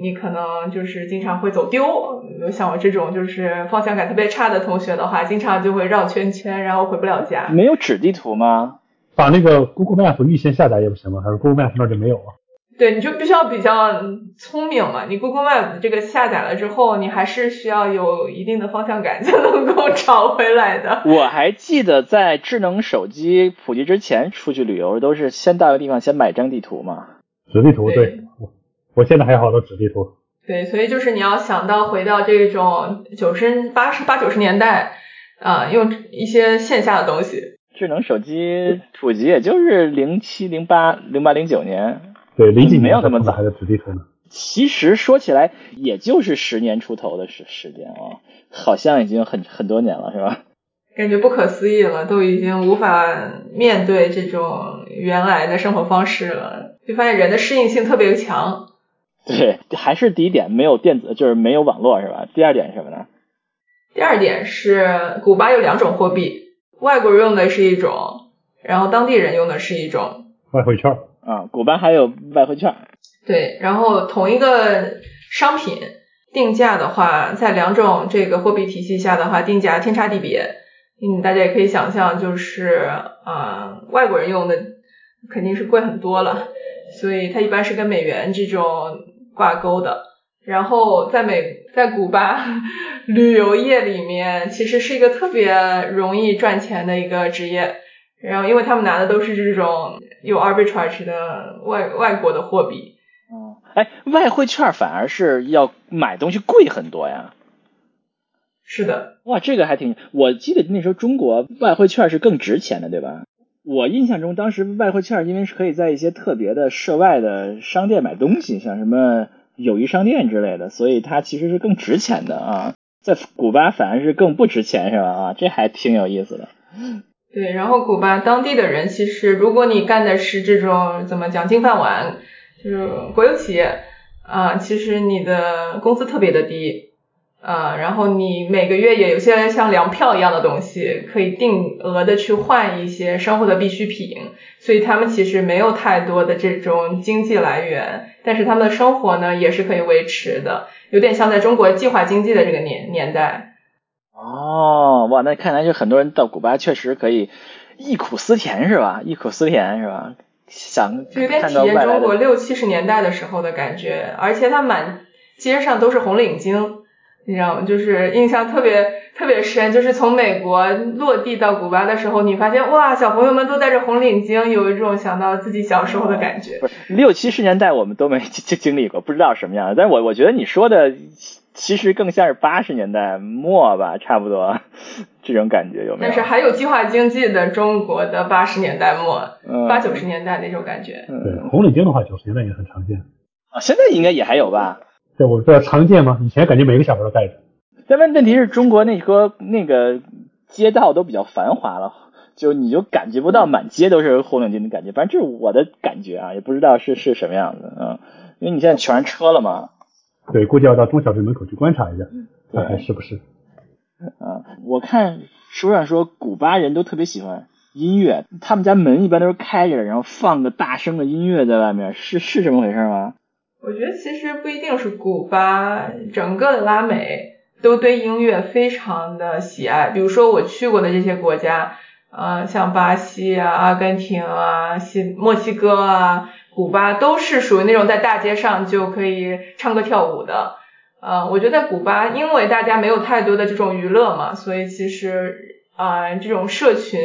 你可能就是经常会走丢。像我这种就是方向感特别差的同学的话，经常就会绕圈圈，然后回不了家。没有纸地图吗？把那个 Google Map 预先下载也不行吗？还是 Google Map 那就没有啊？对，你就必须要比较聪明嘛。你 Google Map 这个下载了之后，你还是需要有一定的方向感才能够 找回来的。我还记得在智能手机普及之前，出去旅游都是先到一个地方先买张地图嘛。纸地图，对，我我现在还有好多纸地图。对，所以就是你要想到回到这种九十八十八九十年代，啊，用一些线下的东西。智能手机普及也就是零七零八零八零九年。对，零几年那早还在纸地图呢。其实说起来，也就是十年出头的时时间啊，好像已经很很多年了，是吧？感觉不可思议了，都已经无法面对这种原来的生活方式了，就发现人的适应性特别强。对，还是第一点，没有电子，就是没有网络，是吧？第二点是什么呢？第二点是，古巴有两种货币，外国人用的是一种，然后当地人用的是一种外汇券。啊，古巴还有外汇券。对，然后同一个商品定价的话，在两种这个货币体系下的话，定价天差地别。嗯，大家也可以想象，就是啊，外国人用的肯定是贵很多了，所以它一般是跟美元这种挂钩的。然后在美在古巴 旅游业里面，其实是一个特别容易赚钱的一个职业。然后因为他们拿的都是这种有 arbitrage 的外外国的货币。哦，哎，外汇券反而是要买东西贵很多呀。是的。哇，这个还挺，我记得那时候中国外汇券是更值钱的，对吧？我印象中当时外汇券因为是可以在一些特别的涉外的商店买东西，像什么。友谊商店之类的，所以它其实是更值钱的啊，在古巴反而是更不值钱是吧？啊，这还挺有意思的。对，然后古巴当地的人其实，如果你干的是这种怎么讲金饭碗，就是国有企业啊，其实你的工资特别的低。呃，然后你每个月也有些像粮票一样的东西，可以定额的去换一些生活的必需品，所以他们其实没有太多的这种经济来源，但是他们的生活呢也是可以维持的，有点像在中国计划经济的这个年年代。哦，哇，那看来就很多人到古巴确实可以忆苦思甜是吧？忆苦思甜是吧？想有点体验中国六七十年代的时候的感觉，而且它满街上都是红领巾。你知道吗？就是印象特别特别深，就是从美国落地到古巴的时候，你发现哇，小朋友们都戴着红领巾，有一种想到自己小时候的感觉。不是六七十年代我们都没 经经历过，不知道什么样。但是我我觉得你说的其实更像是八十年代末吧，差不多这种感觉有没有？但是还有计划经济的中国的八十年代末，八九十年代那种感觉。对，红领巾的话，九十年代也很常见。啊，现在应该也还有吧。对，我不知道常见吗？以前感觉每个小孩都戴着。但问问题是中国那个那个街道都比较繁华了，就你就感觉不到满街都是红领巾的感觉。反正这是我的感觉啊，也不知道是是什么样子嗯，因为你现在全是车了嘛。对，估计要到中小学门口去观察一下，看看是不是。啊，我看书上说古巴人都特别喜欢音乐，他们家门一般都是开着的，然后放个大声的音乐在外面，是是这么回事吗？我觉得其实不一定是古巴，整个的拉美都对音乐非常的喜爱。比如说我去过的这些国家，呃，像巴西啊、阿根廷啊、西墨西哥啊、古巴，都是属于那种在大街上就可以唱歌跳舞的。呃，我觉得在古巴，因为大家没有太多的这种娱乐嘛，所以其实啊，这种社群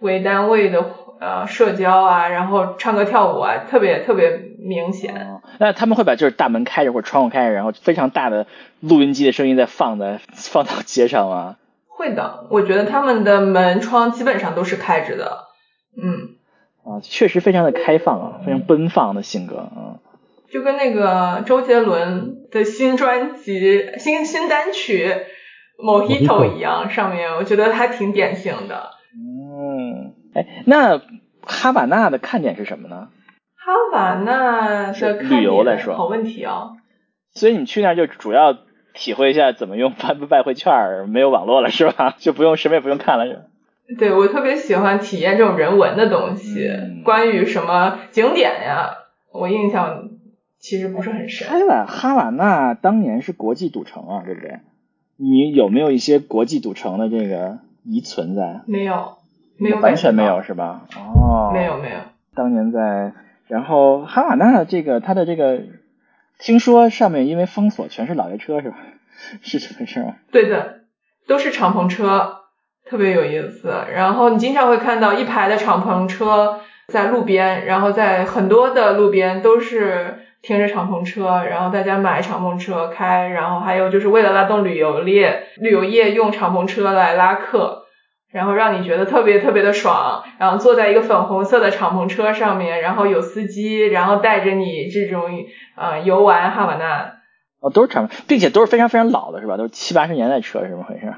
为单位的呃社交啊，然后唱歌跳舞啊，特别特别。明显，那他们会把就是大门开着或者窗户开着，然后非常大的录音机的声音在放在 放到街上吗？会的，我觉得他们的门窗基本上都是开着的，嗯，啊，确实非常的开放啊，非常奔放的性格啊，就跟那个周杰伦的新专辑新新单曲《Mojito》一样，上面我觉得还挺典型的。嗯，哎，那哈瓦那的看点是什么呢？哈瓦那的旅游来说，好问题啊。所以你去那儿就主要体会一下怎么用外外汇券，没有网络了是吧？就不用什么也不用看了是吧。对，我特别喜欢体验这种人文的东西。关于什么景点呀，我印象其实不是很深。哈瓦哈瓦那当年是国际赌城啊，对不对？你有没有一些国际赌城的这个遗存在？没有，没有，完全没有是吧？哦，没有没有。当年在。然后哈瓦那这个它的这个，听说上面因为封锁全是老爷车是吧？是这回事吗？对的，都是敞篷车，特别有意思。然后你经常会看到一排的敞篷车在路边，然后在很多的路边都是停着敞篷车，然后大家买敞篷车开，然后还有就是为了拉动旅游业，旅游业用敞篷车来拉客。然后让你觉得特别特别的爽，然后坐在一个粉红色的敞篷车上面，然后有司机，然后带着你这种呃游玩哈瓦那。哦，都是敞篷，并且都是非常非常老的，是吧？都是七八十年代车，是怎么回事？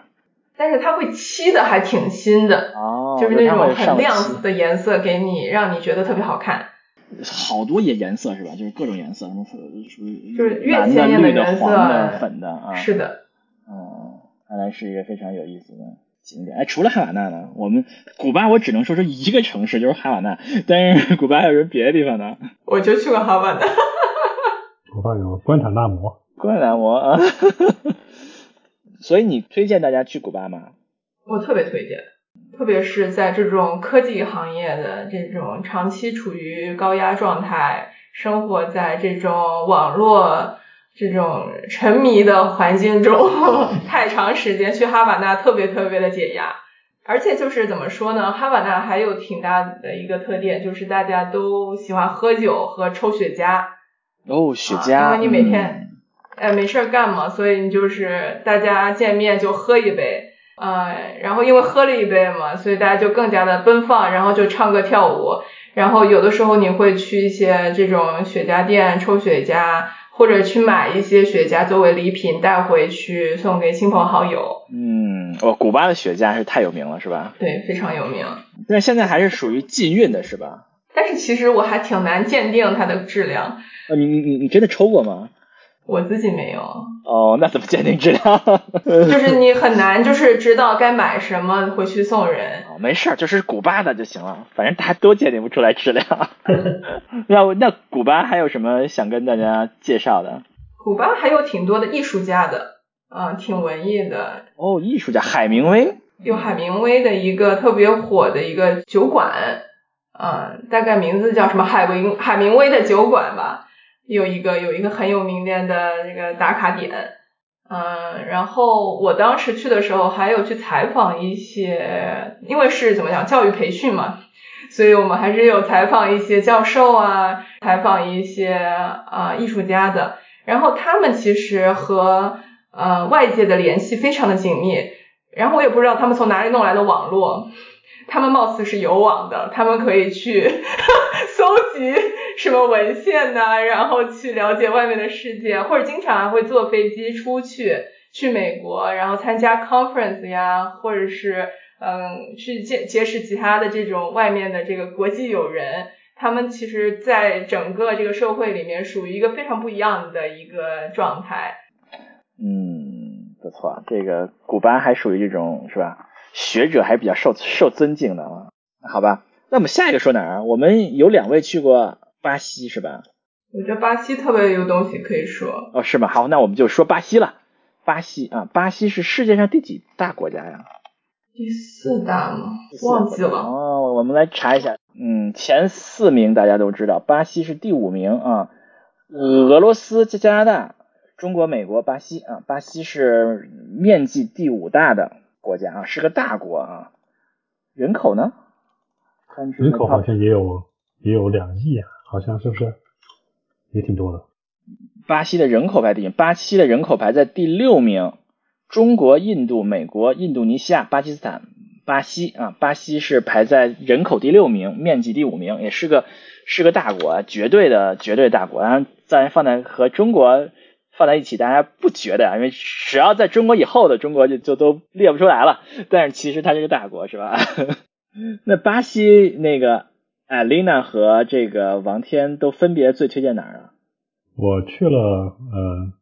但是它会漆的还挺新的，哦，就是那种很亮的颜色，给你让你觉得特别好看。好多颜颜色是吧？就是各种颜色，什么属于就是越鲜艳的颜色，粉的啊。是的。哦，看来是一个非常有意思的。景点哎，除了哈瓦那呢？我们古巴我只能说是一个城市，就是哈瓦那。但是古巴还有什么别的地方呢？我就去过哈瓦那。古巴有关塔那摩。关塔那摩啊。所以你推荐大家去古巴吗？我特别推荐，特别是在这种科技行业的这种长期处于高压状态，生活在这种网络。这种沉迷的环境中 太长时间，去哈瓦那特别特别的解压。而且就是怎么说呢，哈瓦那还有挺大的一个特点，就是大家都喜欢喝酒和抽雪茄。哦，雪啊茄，因为你每天嗯呃没事儿干嘛，所以你就是大家见面就喝一杯，呃，然后因为喝了一杯嘛，所以大家就更加的奔放，然后就唱歌跳舞，然后有的时候你会去一些这种雪茄店抽雪茄，或者去买一些雪茄作为礼品带回去送给亲朋好友，嗯，哦，古巴的雪茄是太有名了，是吧？对，非常有名。但现在还是属于禁运的，是吧？但是其实我还挺难鉴定它的质量，呃，你你你你真的抽过吗？我自己没有。哦，那怎么鉴定质量？就是你很难就是知道该买什么回去送人。哦，没事儿，就是古巴的就行了，反正大家都鉴定不出来质量。那我那古巴还有什么想跟大家介绍的？古巴还有挺多的艺术家的，啊、挺文艺的。哦，艺术家海明威。有海明威的一个特别火的一个酒馆，啊、大概名字叫什么海明海明威的酒馆吧，有一个有一个很有名的的这个打卡点。嗯，然后我当时去的时候，还有去采访一些，因为是怎么讲教育培训嘛，所以我们还是有采访一些教授啊，采访一些啊、艺术家的。然后他们其实和呃外界的联系非常的紧密，然后我也不知道他们从哪里弄来的网络，他们貌似是有网的，他们可以去 搜集什么文献呐、然后去了解外面的世界，或者经常还会坐飞机出去去美国，然后参加 conference 呀，或者是嗯去结结识其他的这种外面的这个国际友人。他们其实，在整个这个社会里面，属于一个非常不一样的一个状态。嗯，不错，这个古巴还属于这种是吧？学者还比较受受尊敬的啊。好吧，那我们下一个说哪儿啊？我们有两位去过巴西是吧？我觉得巴西特别有东西可以说。哦，是吗？好，那我们就说巴西了。巴西啊，巴西是世界上第几大国家呀？第四大吗？忘记了。哦，我们来查一下。嗯，前四名大家都知道，巴西是第五名啊。俄罗斯、加加拿大、中国、美国、巴西啊，巴西是面积第五大的国家啊，是个大国啊。人口呢？人口好像也有也有两亿啊，好像是不是？也挺多的。巴西的人口排第一，巴西的人口排在第六名。中国、印度、美国、印度尼西亚、巴基斯坦、巴西啊，巴西是排在人口第六名，面积第五名，也是个是个大国，绝对的绝对大国。然后再放在和中国放在一起，大家不觉得啊？因为只要在中国以后的中国就就都列不出来了。但是其实它是个大国，是吧？那巴西那个艾丽娜和这个王天都分别最推荐哪儿啊？我去了呃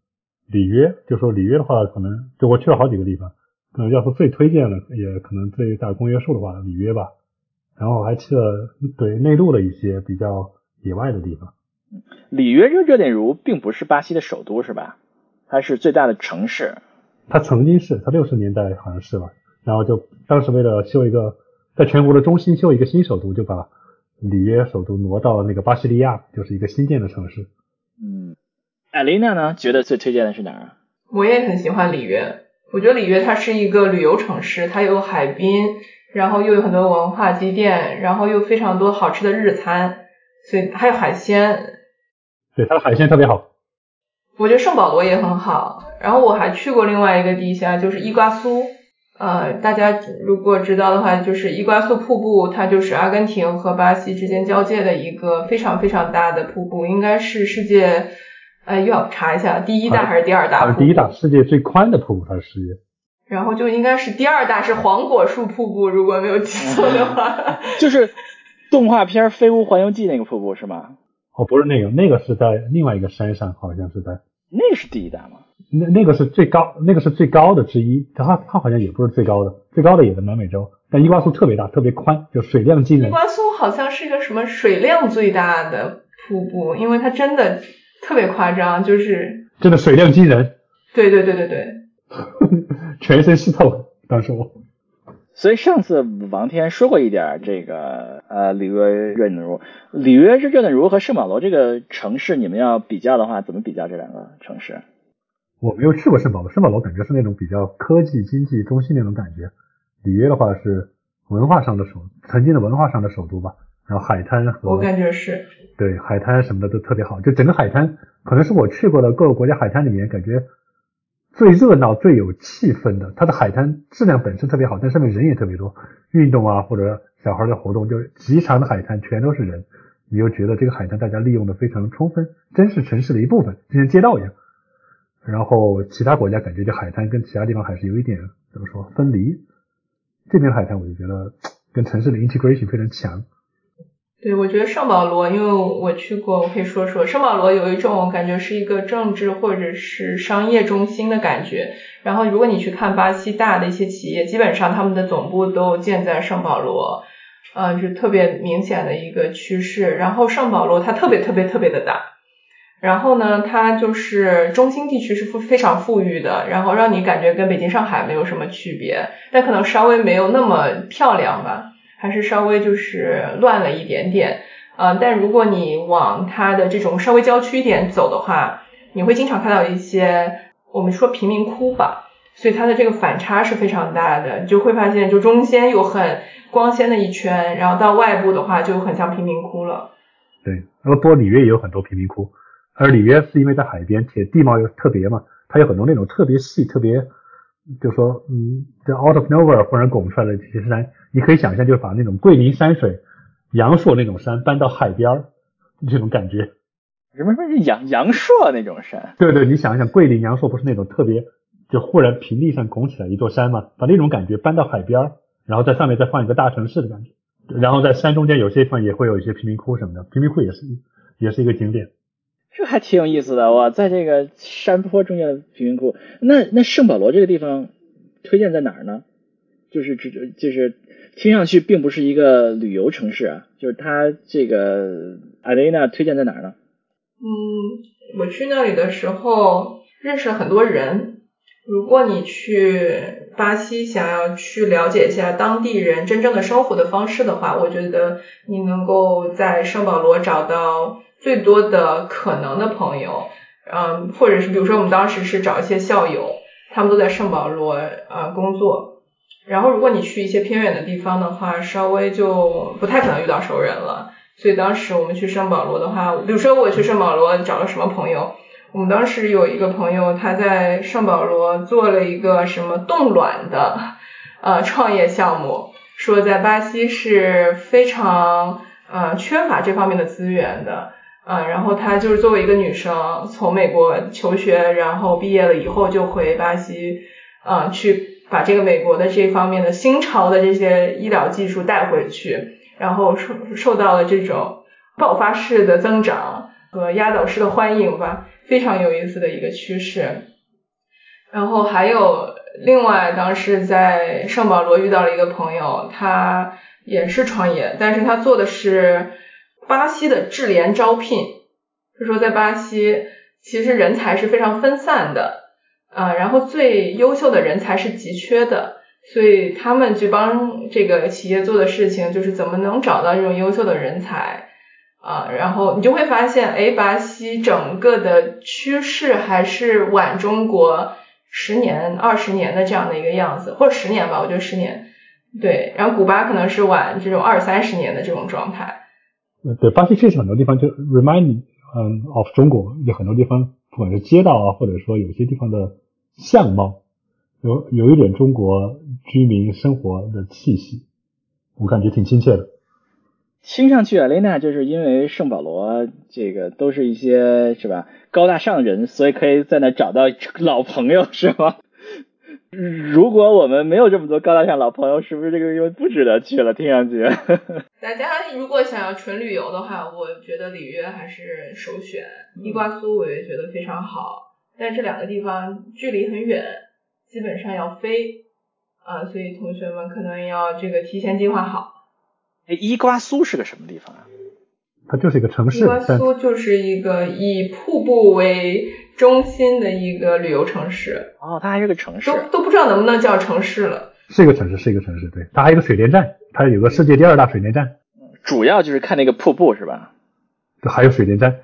里约，就说里约的话，可能就我去了好几个地方，可能要说最推荐的，也可能最大公约数的话，里约吧。然后还去了对内陆的一些比较野外的地方。里约热热内卢并不是巴西的首都是吧？它是最大的城市。它曾经是，它六十年代好像是吧。然后就当时为了修一个，在全国的中心修一个新首都，就把里约首都挪到了那个巴西利亚，就是一个新建的城市。嗯，艾琳娜呢？觉得最推荐的是哪儿？我也很喜欢里约，我觉得里约它是一个旅游城市，它有海滨，然后又有很多文化积淀，然后又非常多好吃的日餐，所以还有海鲜。对，它的海鲜特别好。我觉得圣保罗也很好，然后我还去过另外一个地下，就是伊瓜苏。呃，大家如果知道的话，就是伊瓜苏瀑布，它就是阿根廷和巴西之间交界的一个非常非常大的瀑布，应该是世界，呃，又要查一下，第一大还是第二大第一大，世界最宽的瀑布，它是世界。然后就应该是第二大是黄果树瀑布，如果没有记错的话。就是动画片《飞屋环游记》那个瀑布是吗？哦，不是那个，那个是在另外一个山上，好像是在。那是第一大吗？那那个是最高，那个是最高的之一，它它好像也不是最高的，最高的也在南美洲，但伊瓜苏特别大，特别宽，就水量惊人。伊瓜苏好像是一个什么水量最大的瀑布，因为它真的特别夸张，就是真的水量惊人。对对对对对，全身湿透，当时我。所以上次王天说过一点这个呃里约热内卢，里约热内卢和圣保罗这个城市，你们要比较的话，怎么比较这两个城市？我没有去过圣保罗，圣保罗感觉是那种比较科技经济中心那种感觉，里约的话是文化上的首，曾经的文化上的首都吧。然后海滩和我感觉是对海滩什么的都特别好，就整个海滩可能是我去过的各个国家海滩里面感觉。最热闹、最有气氛的，它的海滩质量本身特别好，但上面人也特别多，运动啊或者小孩的活动，就极长的海滩全都是人，你又觉得这个海滩大家利用的非常充分，真是城市的一部分，就像街道一样。然后其他国家感觉这海滩跟其他地方还是有一点怎么说分离，这边海滩我就觉得跟城市的 integration 非常强。对，我觉得圣保罗，因为我去过，我可以说说圣保罗有一种感觉是一个政治或者是商业中心的感觉。然后如果你去看巴西大的一些企业，基本上他们的总部都建在圣保罗，嗯，是特别明显的一个趋势。然后圣保罗它特别特别特别的大，然后呢，它就是中心地区是富非常富裕的，然后让你感觉跟北京上海没有什么区别，但可能稍微没有那么漂亮吧。还是稍微就是乱了一点点，呃，但如果你往它的这种稍微郊区一点走的话，你会经常看到一些我们说贫民窟吧，所以它的这个反差是非常大的，你就会发现就中间有很光鲜的一圈，然后到外部的话就很像贫民窟了。对，那么波里约也有很多贫民窟，而里约是因为在海边，且地貌又特别嘛，它有很多那种特别细、特别就说嗯，这 out of nowhere 忽然拱出来的这些山。你可以想象，就是把那种桂林山水、阳朔那种山搬到海边儿，这种感觉。什么什么阳阳朔那种山？对对，你想一想，桂林、阳朔不是那种特别就忽然平地上拱起来一座山吗？把那种感觉搬到海边儿，然后在上面再放一个大城市的感觉，然后在山中间有些地方也会有一些贫民窟什么的，贫民窟也是也是一个景点。这还挺有意思的哇，在这个山坡中间的贫民窟。那那圣保罗这个地方推荐在哪儿呢？就是只就是。听上去并不是一个旅游城市啊，就是它这个阿雷娜推荐在哪儿呢？嗯，我去那里的时候认识了很多人。如果你去巴西想要去了解一下当地人真正的生活的方式的话，我觉得你能够在圣保罗找到最多的可能的朋友。嗯，或者是比如说我们当时是找一些校友，他们都在圣保罗啊工作。然后，如果你去一些偏远的地方的话，稍微就不太可能遇到熟人了。所以当时我们去圣保罗的话，比如说我去圣保罗找了什么朋友，我们当时有一个朋友他在圣保罗做了一个什么冻卵的呃创业项目，说在巴西是非常呃缺乏这方面的资源的，嗯，然后他就是作为一个女生从美国求学，然后毕业了以后就回巴西，嗯，去。把这个美国的这方面的新潮的这些医疗技术带回去，然后受受到了这种爆发式的增长和压倒式的欢迎吧，非常有意思的一个趋势。然后还有另外，当时在圣保罗遇到了一个朋友，他也是创业，但是他做的是巴西的智联招聘，就说在巴西其实人才是非常分散的。啊，然后最优秀的人才是急缺的，所以他们去帮这个企业做的事情就是怎么能找到这种优秀的人才啊，然后你就会发现，哎，巴西整个的趋势还是晚中国十年、二十年的这样的一个样子，或者十年吧，我觉得十年，对，然后古巴可能是晚这种二三十年的这种状态。对，巴西确实很多地方就 remind 嗯 of 中国，有很多地方不管是街道啊，或者说有些地方的。相貌有有一点中国居民生活的气息，我感觉挺亲切的。听上去，啊雷娜就是因为圣保罗这个都是一些是吧高大上人，所以可以在那找到老朋友是吗？如果我们没有这么多高大上老朋友，是不是这个地方不值得去了？听上去。大家如果想要纯旅游的话，我觉得里约还是首选。伊瓜苏我也觉得非常好。但这两个地方距离很远，基本上要飞啊，所以同学们可能要这个提前计划好。哎，伊瓜苏是个什么地方啊？它就是一个城市。伊瓜苏就是一个以瀑布为中心的一个旅游城市。哦，它还是个城市。都都不知道能不能叫城市了。是一个城市，是一个城市，对，它还有个水电站，它有个世界第二大水电站，主要就是看那个瀑布是吧？还有水电站。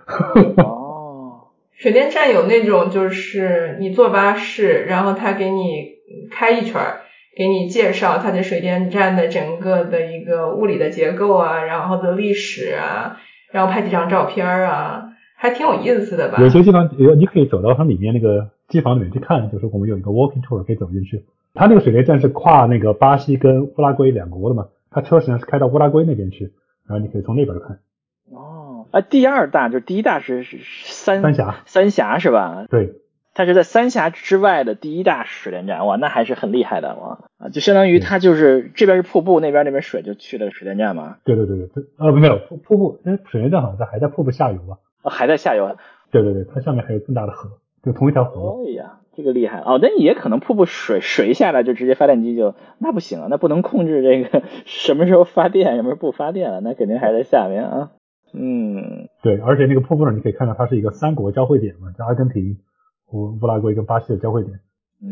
哦，水电站有那种就是你坐巴士，然后他给你开一圈儿，给你介绍它的水电站的整个的一个物理的结构啊，然后的历史啊，然后拍几张照片儿啊，还挺有意思的吧？有些地方有你可以走到它里面那个机房里面去看，就是我们有一个 walking tour 可以走进去。它那个水电站是跨那个巴西跟乌拉圭两国的嘛，它车实际上是开到乌拉圭那边去，然后你可以从那边看。哦，啊，第二大就是第一大是是三三峡，三峡是吧？对，它是在三峡之外的第一大水电站，哇，那还是很厉害的哇啊，就相当于它就是这边是瀑布，那边那边水就去了水电站嘛，对对对对对，呃，没有瀑瀑布，因为水电站好像在还在瀑布下游吧？哦，还在下游。对对对，它下面还有更大的河，就同一条河。哎呀，这个厉害哦，那也可能瀑布水水下来就直接发电机就那不行啊，那不能控制这个 什么时候发电，什么时候不发电了，那肯定还在下面啊。嗯，对，而且那个瀑布上你可以看到它是一个三国交汇点嘛，就阿根廷、乌乌拉圭跟巴西的交汇点。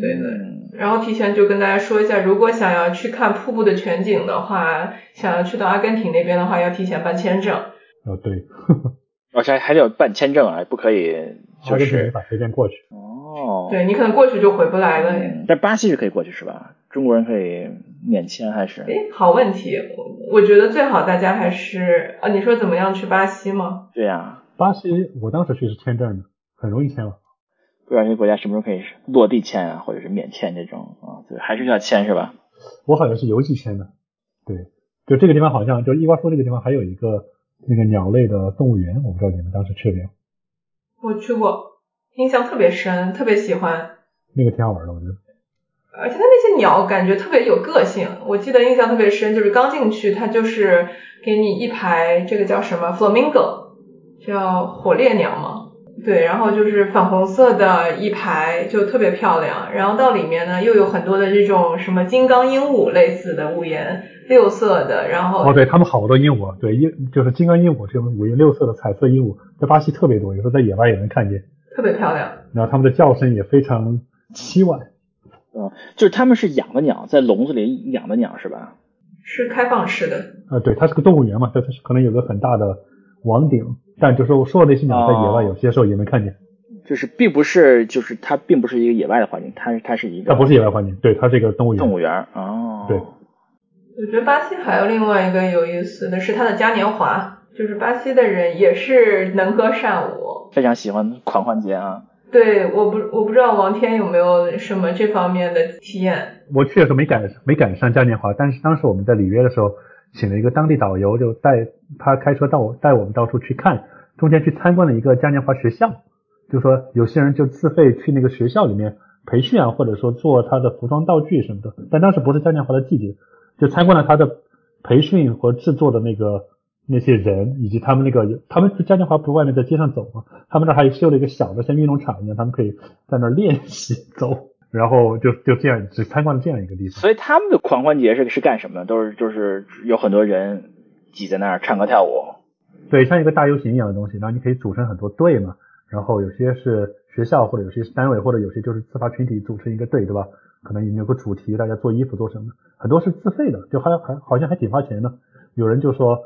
对的嗯然后提前就跟大家说一下，如果想要去看瀑布的全景的话，想要去到阿根廷那边的话，要提前办签证。哦，对，而且还还得有办签证啊，不可以就是法随便过去。哦，对你可能过去就回不来了。嗯，但巴西是可以过去是吧？中国人可以免签还是？哎，好问题，我我觉得最好大家还是啊，你说怎么样去巴西吗？对呀、巴西我当时去是签证的，很容易签了。不知道这个国家什么时候可以落地签啊，或者是免签这种啊，对，还是要签是吧？我好像是邮寄签的，对，就这个地方好像就伊瓜苏这个地方还有一个那个鸟类的动物园，我不知道你们当时去没有？我去过，印象特别深，特别喜欢。那个挺好玩的，我觉得。而且它那些鸟感觉特别有个性，我记得印象特别深，就是刚进去，它就是给你一排这个叫什么 flamingo，叫火烈鸟嘛？对，然后就是粉红色的一排，就特别漂亮。然后到里面呢，又有很多的这种什么金刚鹦鹉类似的五颜六色的，然后哦，对他们好多鹦鹉，对鹦就是金刚鹦鹉这种五颜六色的彩色鹦鹉，在巴西特别多，有时候在野外也能看见。特别漂亮。然后它们的叫声也非常凄婉。嗯，就是他们是养的鸟，在笼子里养的鸟是吧？是开放式的，啊，对，它是个动物园嘛，它它是可能有个很大的网顶，但就是我说的那些鸟在野外哦有些时候也能看见，就是并不是，就是它并不是一个野外的环境，它是它是一个它不是野外环境，对，它是一个动物园。动物园哦。对我觉得巴西还有另外一个有意思的是它的嘉年华，就是巴西的人也是能歌善舞。非常喜欢狂欢节啊。对，我不我不知道王天有没有什么这方面的体验。我去的时候没赶没赶上嘉年华，但是当时我们在里约的时候，请了一个当地导游，就带他开车到带我们到处去看，中间去参观了一个嘉年华学校，就说有些人就自费去那个学校里面培训啊，或者说做他的服装道具什么的，但当时不是嘉年华的季节，就参观了他的培训和制作的那个那些人，以及他们那个他们嘉年华不是外面在街上走吗？他们那儿还修了一个小的像运动场一样，他们可以在那儿练习走。然后就就这样只参观了这样一个地方。所以他们的狂欢节是是干什么的？都是就是有很多人挤在那儿唱歌跳舞。对，像一个大游行一样的东西，然后你可以组成很多队嘛，然后有些是学校，或者有些是单位，或者有些就是自发群体组成一个队，对吧？可能有个主题，大家做衣服做什么，很多是自费的，就还还好像还挺花钱的。有人就说，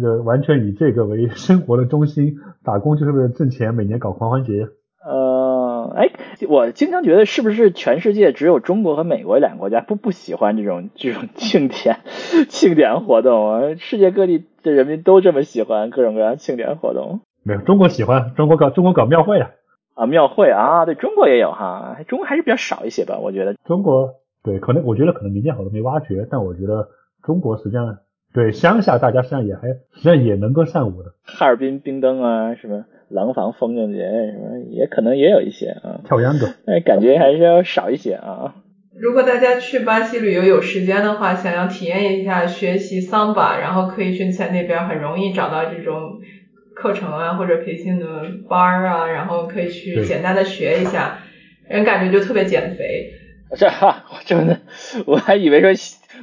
呃，完全以这个为 生活的中心，打工就是为了挣钱，每年搞狂欢节。呃，哎，我经常觉得是不是全世界只有中国和美国两个国家不不喜欢这种这种庆典庆典活动啊？世界各地的人民都这么喜欢各种各样庆典活动没有，中国喜欢，中国搞中国搞庙会啊，啊，庙会啊，对中国也有哈，中国还是比较少一些吧，我觉得。中国对，可能我觉得可能民间好多没挖掘，但我觉得中国实际上对乡下大家实际上也还实际上也能歌善舞的，哈尔滨冰灯啊，什么廊坊风筝节什么，也可能也有一些啊，跳秧歌。但感觉还是要少一些啊。如果大家去巴西旅游有时间的话，想要体验一下学习桑巴，然后可以去在那边很容易找到这种课程啊或者培训的班儿啊，然后可以去简单的学一下，人感觉就特别减肥。这哈，我真的我还以为说，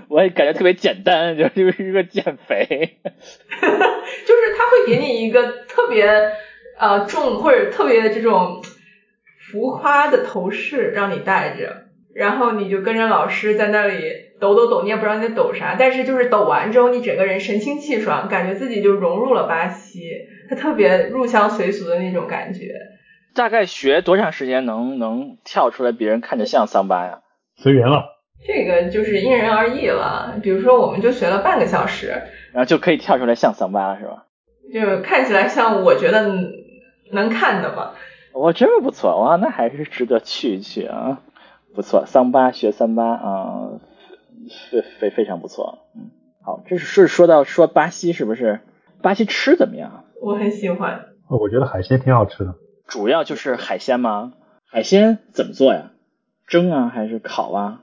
我还感觉特别简单，就就是一个减肥。就是他会给你一个特别呃重或者特别这种浮夸的头饰让你戴着，然后你就跟着老师在那里抖抖抖，你也不知道你在抖啥，但是就是抖完之后，你整个人神清气爽，感觉自己就融入了巴西，它特别入乡随俗的那种感觉。大概学多长时间能能跳出来，别人看着像桑巴呀？随缘了。这个就是因人而异了。比如说，我们就学了半个小时，然后就可以跳出来像桑巴了，是吧？就看起来像我觉得能看的吧。哇，这么不错哇，那还是值得去一去啊。不错，桑巴学桑巴啊，非非非常不错。嗯，好，这是是说到说巴西是不是？巴西吃怎么样？我很喜欢。我觉得海鲜挺好吃的。主要就是海鲜吗？海鲜怎么做呀？蒸啊还是烤啊？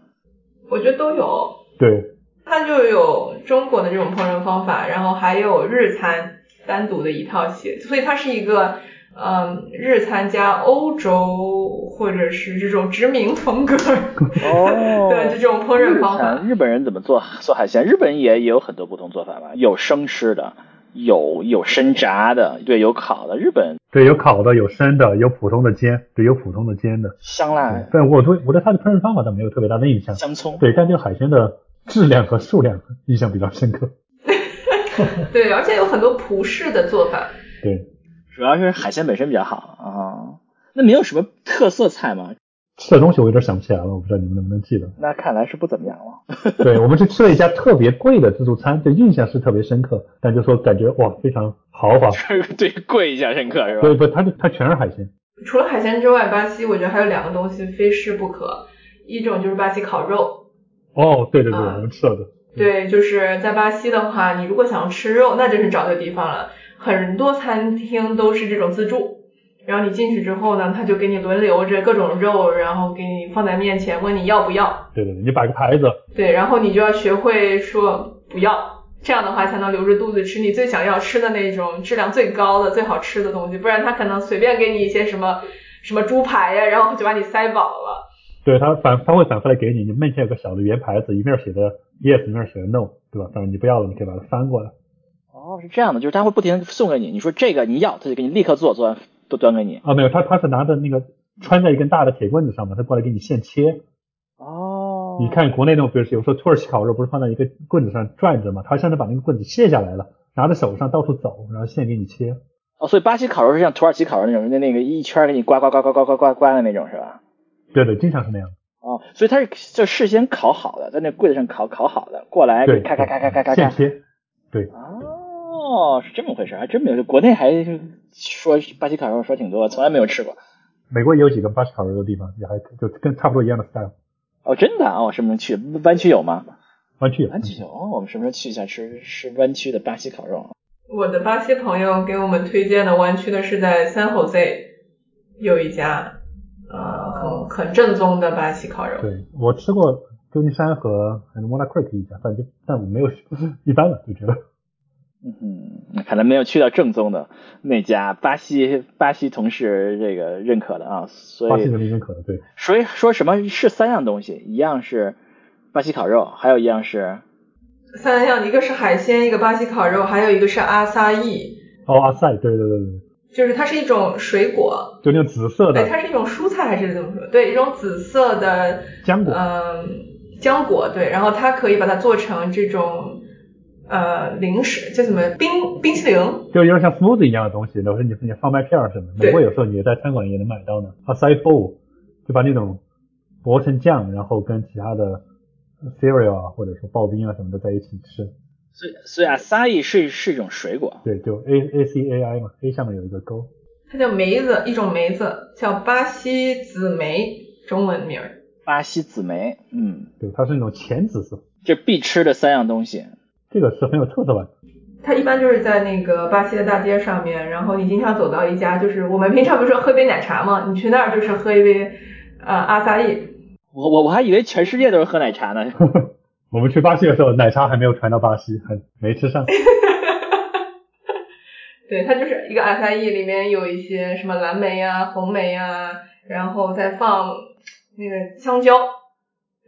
我觉得都有。对。它就有中国的这种烹饪方法，然后还有日餐单独的一套系，所以它是一个嗯日餐加欧洲或者是这种殖民风格哦 的这种烹饪方法。日本人怎么做做海鲜？日本人也也有很多不同做法吧？有生吃的，有有生炸的，对，有烤的。日本对有烤的，有生的，有普通的煎，对，有普通的煎的。香辣。对，我对我对它的烹饪方法倒没有特别大的印象。香葱。对，但对海鲜的。质量和数量印象比较深刻。对，而且有很多葡式的做法。对，主要是海鲜本身比较好啊。那没有什么特色菜吗？吃的东西我有点想不起来了，我不知道你们能不能记得。那看来是不怎么样了。对，我们去吃了一家特别贵的自助餐，就印象是特别深刻，但就说感觉哇非常豪华。对，贵印象深刻是吧？对不，它它全是海鲜。除了海鲜之外，巴西我觉得还有两个东西非吃不可，一种就是巴西烤肉。哦，对对对，我们吃了的。对，就是在巴西的话，你如果想要吃肉，那真是找对地方了。很多餐厅都是这种自助，然后你进去之后呢，他就给你轮流着各种肉，然后给你放在面前，问你要不要。对对对，你摆个牌子。对，然后你就要学会说不要，这样的话才能留着肚子吃你最想要吃的那种质量最高的、最好吃的东西，不然他可能随便给你一些什么什么猪排呀，然后就把你塞饱了。对他反他会反复来给你，你面前有个小的圆牌子，一面写的 yes，一面写的 no，对吧？反正你不要了，你可以把它翻过来。哦，是这样的，就是他会不停的送给你，你说这个你要，他就给你立刻做，做完都端给你。啊，没有，他他是拿着那个穿在一根大的铁棍子上嘛，他过来给你现切。哦。你看国内那种，比如有时候土耳其烤肉不是放在一个棍子上转着嘛，他现在把那个棍子卸下来了，拿在手上到处走，然后现给你切。哦，所以巴西烤肉是像土耳其烤肉那种，那那个一圈给你刮刮刮刮刮刮刮刮的那种是吧？对对，经常是那样。哦，所以他是就事先烤好的，在那柜子上烤烤好的，过来给咔咔咔咔咔咔现切。对。哦，是这么回事，还真没有。国内还说巴西烤肉说挺多，从来没有吃过。美国也有几个巴西烤肉的地方，也还就跟差不多一样的 style。哦，真的啊？我什么时候去？湾区有吗？湾区有。湾区有。我们什么时候去一下吃吃湾区的巴西烤肉？我的巴西朋友给我们推荐的湾区的是在 San Jose 有一家。呃，很很正宗的巴西烤肉。对我吃过旧金山和 Mona Creek 一家，反正但我没有一般的就觉得。嗯哼，可能没有去到正宗的那家巴西巴西同事这个认可的啊，所以巴西人认可的对。所以说什么是三样东西，一样是巴西烤肉，还有一样是三样，一个是海鲜，一个巴西烤肉，还有一个是阿萨伊。哦，阿萨伊，对对对对。就是它是一种水果，就那种紫色的。对，它是一种蔬菜还是怎么说？对，一种紫色的浆果。嗯，浆果对，然后它可以把它做成这种呃零食，叫什么冰冰淇淋？就有点像 smoothie 一样的东西，然后你你放麦片什么的。美国有时候你在餐馆也能买到呢。acai bowl 就把那种磨成酱，然后跟其他的 cereal 啊或者说刨冰啊什么的在一起吃。所以，所以 acai 是是一种水果。对，就 a a c a i 嘛，a 下面有一个勾。它叫梅子，一种梅子叫巴西紫梅，中文名。巴西紫梅，嗯，对，它是那种浅紫色。这必吃的三样东西。这个是很有特色吧？它一般就是在那个巴西的大街上面，然后你经常走到一家，就是我们平常不是说喝杯奶茶吗？你去那儿就是喝一杯呃阿萨伊。我我我还以为全世界都是喝奶茶呢。我们去巴西的时候，奶茶还没有传到巴西，还没吃上。对，它就是一个阿萨伊，里面有一些什么蓝莓啊、红莓啊，然后再放那个香蕉，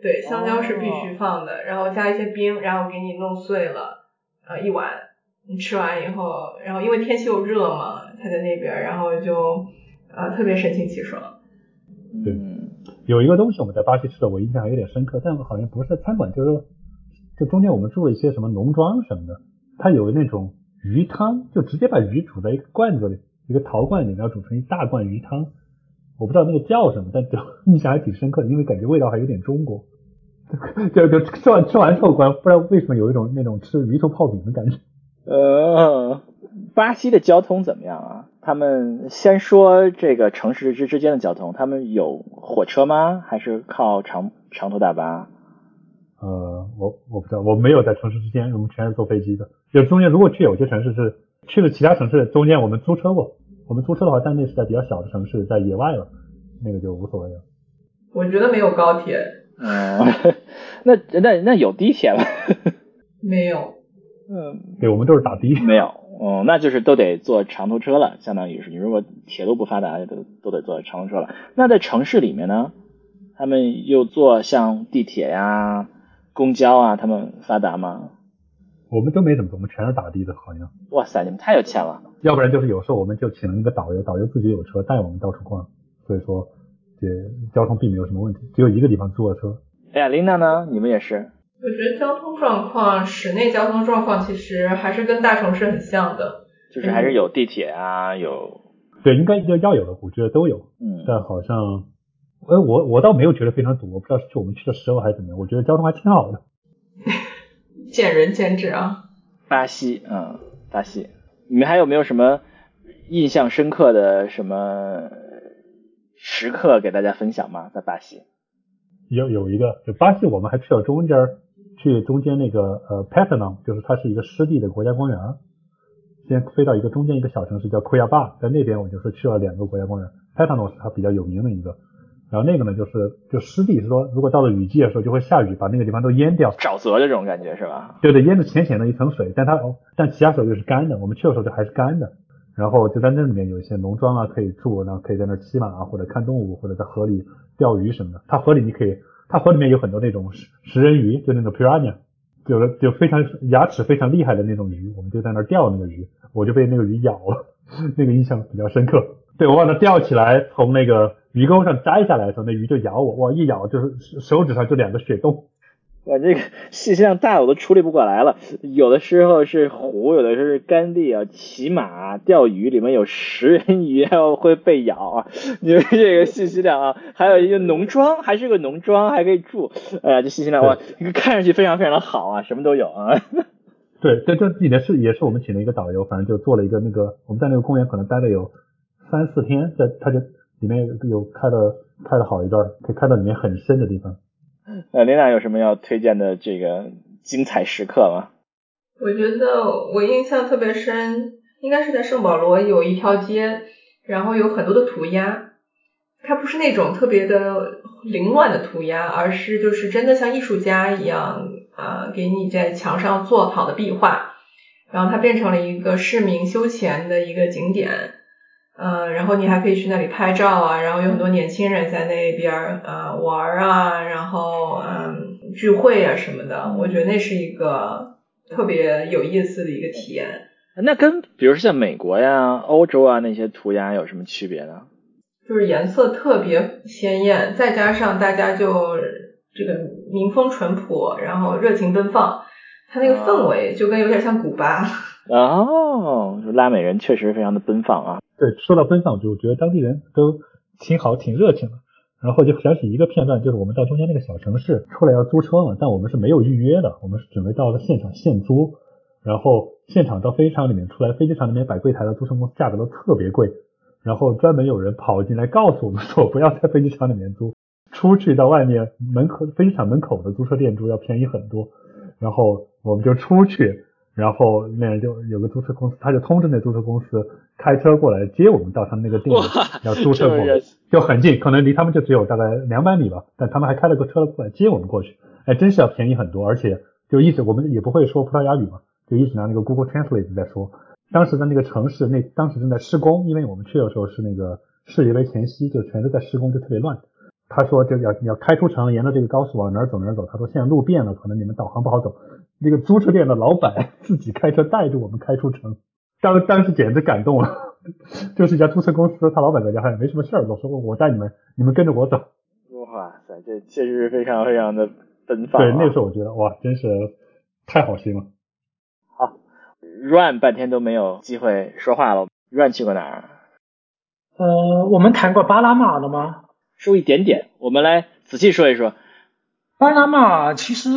对，香蕉是必须放的，然后加一些冰，然后给你弄碎了，呃，一碗，你吃完以后，然后因为天气又热嘛，他在那边，然后就呃特别神清气爽。对，有一个东西我们在巴西吃的，我印象还有点深刻，但好像不是在餐馆，就是就中间我们住了一些什么农庄什么的，它有那种鱼汤，就直接把鱼煮在一个罐子里，一个陶罐里，然后煮成一大罐鱼汤。我不知道那个叫什么，但就 印象还挺深刻的，因为感觉味道还有点中国。就就吃完吃完之后，不知道为什么有一种那种吃鱼头泡饼的感觉。呃，巴西的交通怎么样啊？他们先说这个城市之之间的交通，他们有火车吗？还是靠长长途大巴？呃，我我不知道，我没有在城市之间，我们全是坐飞机的。就中间如果去有些城市是去了其他城市，中间我们租车过。我们租车的话，但那是在比较小的城市，在野外了，那个就无所谓了。我觉得没有高铁。嗯，那那那有地铁吗？没有。嗯，对，我们都是打的。没有，哦，那就是都得坐长途车了，相当于是你如果铁路不发达，都都得坐长途车了。那在城市里面呢，他们又坐像地铁呀、公交啊，他们发达吗？我们都没怎么坐，我们全是打的的，好像。哇塞，你们太有钱了。要不然就是有时候我们就请了一个导游，导游自己有车带我们到处逛，所以说这交通并没有什么问题，只有一个地方租了车。哎呀，琳娜呢？你们也是？我觉得交通状况，室内交通状况其实还是跟大城市很像的，就是还是有地铁啊，有。对，应该要要有的，我觉得都有。嗯。但好像，哎，我我倒没有觉得非常堵，我不知道是我们去的时候还是怎么样，我觉得交通还挺好的。见仁见智啊。巴西，嗯，巴西，你们还有没有什么印象深刻的什么时刻给大家分享吗？在巴西？有有一个，就巴西，我们还去了中间，去中间那个呃 p a t a n o 就是它是一个湿地的国家公园。先飞到一个中间一个小城市叫库亚巴，在那边我就是去了两个国家公园 p a t a n o 是它比较有名的一个。然后那个呢，就是就湿地，是说如果到了雨季的时候就会下雨，把那个地方都淹掉，沼泽这种感觉是吧？对对，淹的浅浅的一层水，但它但其他时候又是干的。我们去的时候就还是干的，然后就在那里面有一些农庄啊可以住，然后可以在那骑马啊或者看动物或者在河里钓鱼什么的。它河里你可以，它河里面有很多那种食食人鱼，就那种 piranha，就就非常牙齿非常厉害的那种鱼，我们就在那钓那个鱼，我就被那个鱼咬了，那个印象比较深刻。对我把它钓起来，从那个。鱼钩上摘下来的时候，那鱼就咬我，哇！一咬就是手指上就两个血洞。我，这个信息量大，我都处理不过来了。有的时候是湖，有的时候是干地啊，骑马、钓鱼，里面有食人鱼，还有会被咬啊。你们这个信息量啊，还有一个农庄，还是个农庄，还可以住。哎呀，这信息量哇，看上去非常非常的好啊，什么都有啊。对，这这里面是也是我们请了一个导游，反正就做了一个那个，我们在那个公园可能待了有三四天，在他就。里面有开的开了好一段，可以开到里面很深的地方。呃，琳娜有什么要推荐的这个精彩时刻吗？我觉得我印象特别深，应该是在圣保罗有一条街，然后有很多的涂鸦，它不是那种特别的凌乱的涂鸦，而是就是真的像艺术家一样啊，给你在墙上做好的壁画，然后它变成了一个市民休闲的一个景点。嗯，然后你还可以去那里拍照啊，然后有很多年轻人在那边呃玩啊，然后嗯聚会啊什么的，我觉得那是一个特别有意思的一个体验。那跟比如说像美国呀、欧洲啊那些涂鸦有什么区别呢？就是颜色特别鲜艳，再加上大家就这个民风淳朴，然后热情奔放，它那个氛围就跟有点像古巴。哦，拉美人确实非常的奔放啊。对，说到奔放，就觉得当地人都挺好，挺热情的。然后就想起一个片段，就是我们到中间那个小城市出来要租车嘛，但我们是没有预约的，我们是准备到了现场现租。然后现场到飞机场里面出来，飞机场里面摆柜台的租车公司价格都特别贵，然后专门有人跑进来告诉我们说 不要在飞机场里面租，出去到外面门口飞机场门口的租车店租要便宜很多。然后我们就出去。然后那人就有个租车公司，他就通知那租车公司开车过来接我们到他们那个店里，要租车过来，就很近，可能离他们就只有大概两百米吧，但他们还开了个车过来接我们过去，哎，真是要便宜很多，而且就一直我们也不会说葡萄牙语嘛，就一直拿那个 Google Translate 在说。当时的那个城市，那当时正在施工，因为我们去的时候是那个世界杯前夕，就全都在施工，就特别乱。他说就要要开出城，沿着这个高速往哪儿走哪儿走。他说现在路变了，可能你们导航不好走。那个租车店的老板 自己开车带着我们开出城，当当时简直感动了。就是一家租车公司，他老板在家好像没什么事儿，老说我带你们，你们跟着我走。哇塞，这确实是非常非常的奔放。对，那时候我觉得哇，真是太好心了。好，Run 半天都没有机会说话了，Run 去过哪儿？呃，我们谈过巴拿马了吗？说一点点，我们来仔细说一说。巴拿马其实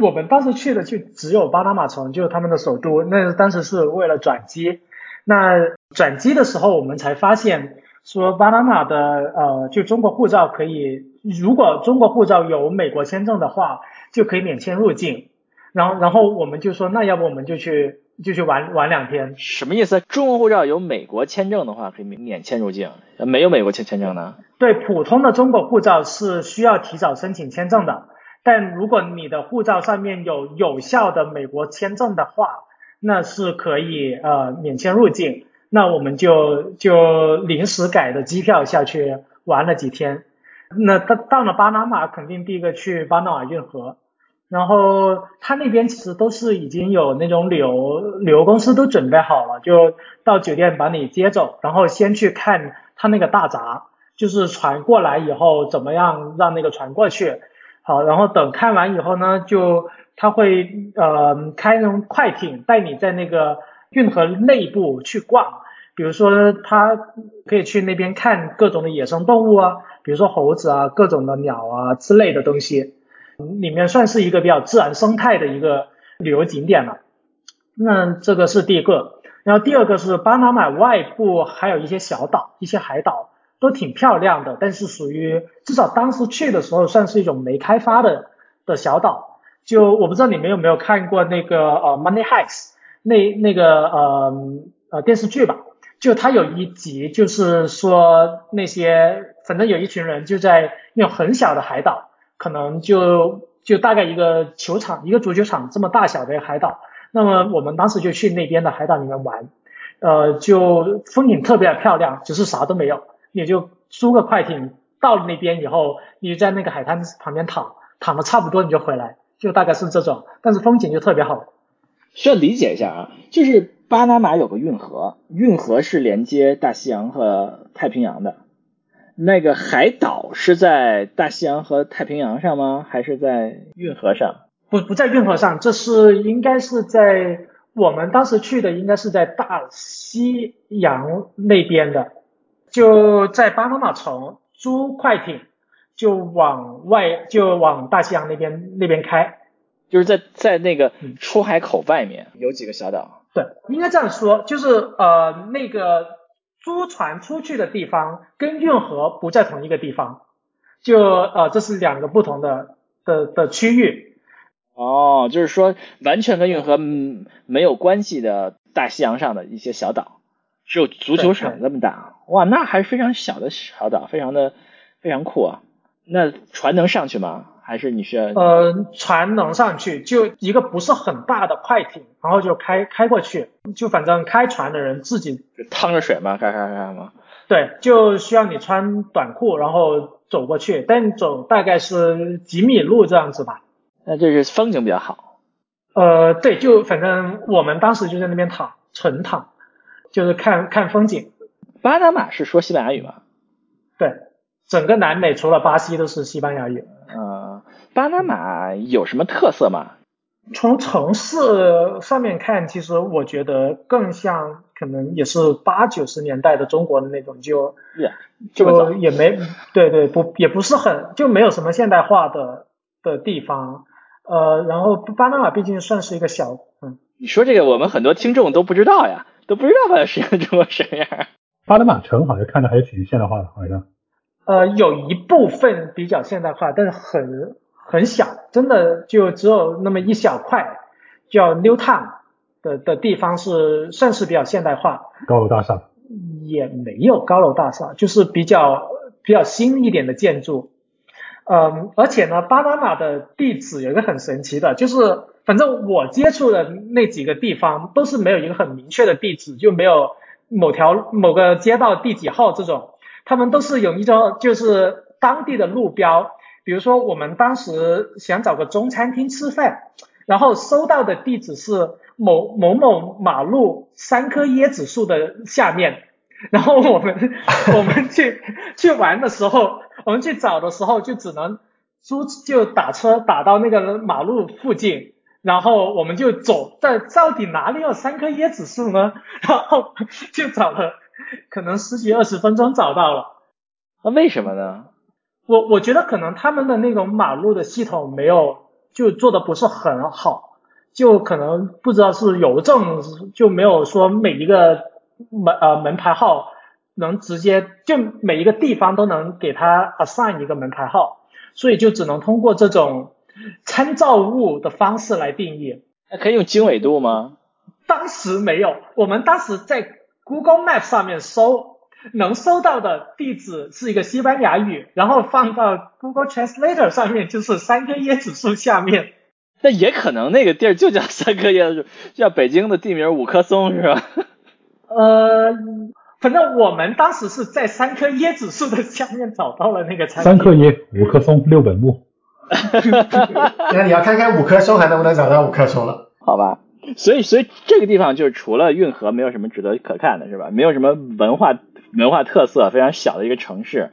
我们当时去的就只有巴拿马城，就是他们的首都。那当时是为了转机。那转机的时候，我们才发现说巴拿马的呃，就中国护照可以，如果中国护照有美国签证的话，就可以免签入境。然后然后我们就说，那要不我们就去就去玩玩两天。什么意思？中国护照有美国签证的话，可以免免签入境；没有美国签签证呢？对，普通的中国护照是需要提早申请签证的。但如果你的护照上面有有效的美国签证的话，那是可以呃免签入境。那我们就就临时改的机票下去玩了几天。那到到了巴拿马，肯定第一个去巴拿马运河。然后他那边其实都是已经有那种旅游旅游公司都准备好了，就到酒店把你接走，然后先去看他那个大闸，就是船过来以后怎么样让那个船过去。好，然后等看完以后呢，就他会呃开那种快艇带你在那个运河内部去逛，比如说他可以去那边看各种的野生动物啊，比如说猴子啊，各种的鸟啊之类的东西，里面算是一个比较自然生态的一个旅游景点了。那这个是第一个，然后第二个是巴拿马外部还有一些小岛，一些海岛。都挺漂亮的，但是属于至少当时去的时候算是一种没开发的的小岛。就我不知道你们有没有看过那个呃 Money Heist 那那个呃呃电视剧吧？就它有一集就是说那些反正有一群人就在那种很小的海岛，可能就就大概一个球场一个足球场这么大小的一个海岛。那么我们当时就去那边的海岛里面玩，呃，就风景特别漂亮，只是啥都没有。你就租个快艇到了那边以后，你就在那个海滩旁边躺，躺的差不多你就回来，就大概是这种，但是风景就特别好。需要理解一下啊，就是巴拿马有个运河，运河是连接大西洋和太平洋的。那个海岛是在大西洋和太平洋上吗？还是在运河上？不，不在运河上，这是应该是在我们当时去的，应该是在大西洋那边的。就在巴拿马城租快艇，就往外就往大西洋那边那边开，就是在在那个出海口外面有几个小岛。对，应该这样说，就是呃那个租船出去的地方跟运河不在同一个地方，就呃这是两个不同的的的区域。哦，就是说完全跟运河没有关系的大西洋上的一些小岛。只有足球场那么大，哇，那还是非常小的小岛，非常的非常酷啊。那船能上去吗？还是你需要？呃，船能上去，就一个不是很大的快艇，然后就开开过去，就反正开船的人自己趟着水嘛？开开开嘛？对，就需要你穿短裤，然后走过去，但走大概是几米路这样子吧。那就是风景比较好。呃，对，就反正我们当时就在那边躺，纯躺。就是看看风景。巴拿马是说西班牙语吗？对，整个南美除了巴西都是西班牙语。嗯，巴拿马有什么特色吗？从城市上面看，其实我觉得更像可能也是八九十年代的中国的那种，就就也没对对不也不是很就没有什么现代化的的地方。呃，然后巴拿马毕竟算是一个小嗯。你说这个我们很多听众都不知道呀。都不知道它是个中国什么样。巴拿马城好像看着还挺现代化的，好像。呃，有一部分比较现代化，但是很很小，真的就只有那么一小块叫 New Town 的的地方是算是比较现代化。高楼大厦？也没有高楼大厦，就是比较比较新一点的建筑。嗯，而且呢，巴拿马的地址有一个很神奇的，就是。反正我接触的那几个地方都是没有一个很明确的地址，就没有某条某个街道第几号这种，他们都是有一种就是当地的路标，比如说我们当时想找个中餐厅吃饭，然后收到的地址是某某某马路三棵椰子树的下面，然后我们 我们去去玩的时候，我们去找的时候就只能租就打车打到那个马路附近。然后我们就走在到底哪里有三棵椰子树呢？然后就找了，可能十几二十分钟找到了。那为什么呢？我我觉得可能他们的那种马路的系统没有就做的不是很好，就可能不知道是邮政就没有说每一个门呃门牌号能直接就每一个地方都能给他 assign 一个门牌号，所以就只能通过这种参照物的方式来定义。那可以用经纬度吗？当时没有，我们当时在 Google Map 上面搜。能搜到的地址是一个西班牙语，然后放到 Google Translator 上面就是三棵椰子树下面。那也可能那个地儿就叫三棵椰子树，叫北京的地名五棵松是吧？呃，反正我们当时是在三棵椰子树的下面找到了那个餐厅。三棵椰，五棵松，六本木。那你要看看五棵松还能不能找到五棵松了？好吧。所以，所以这个地方就是除了运河，没有什么值得可看的，是吧？没有什么文化文化特色，非常小的一个城市，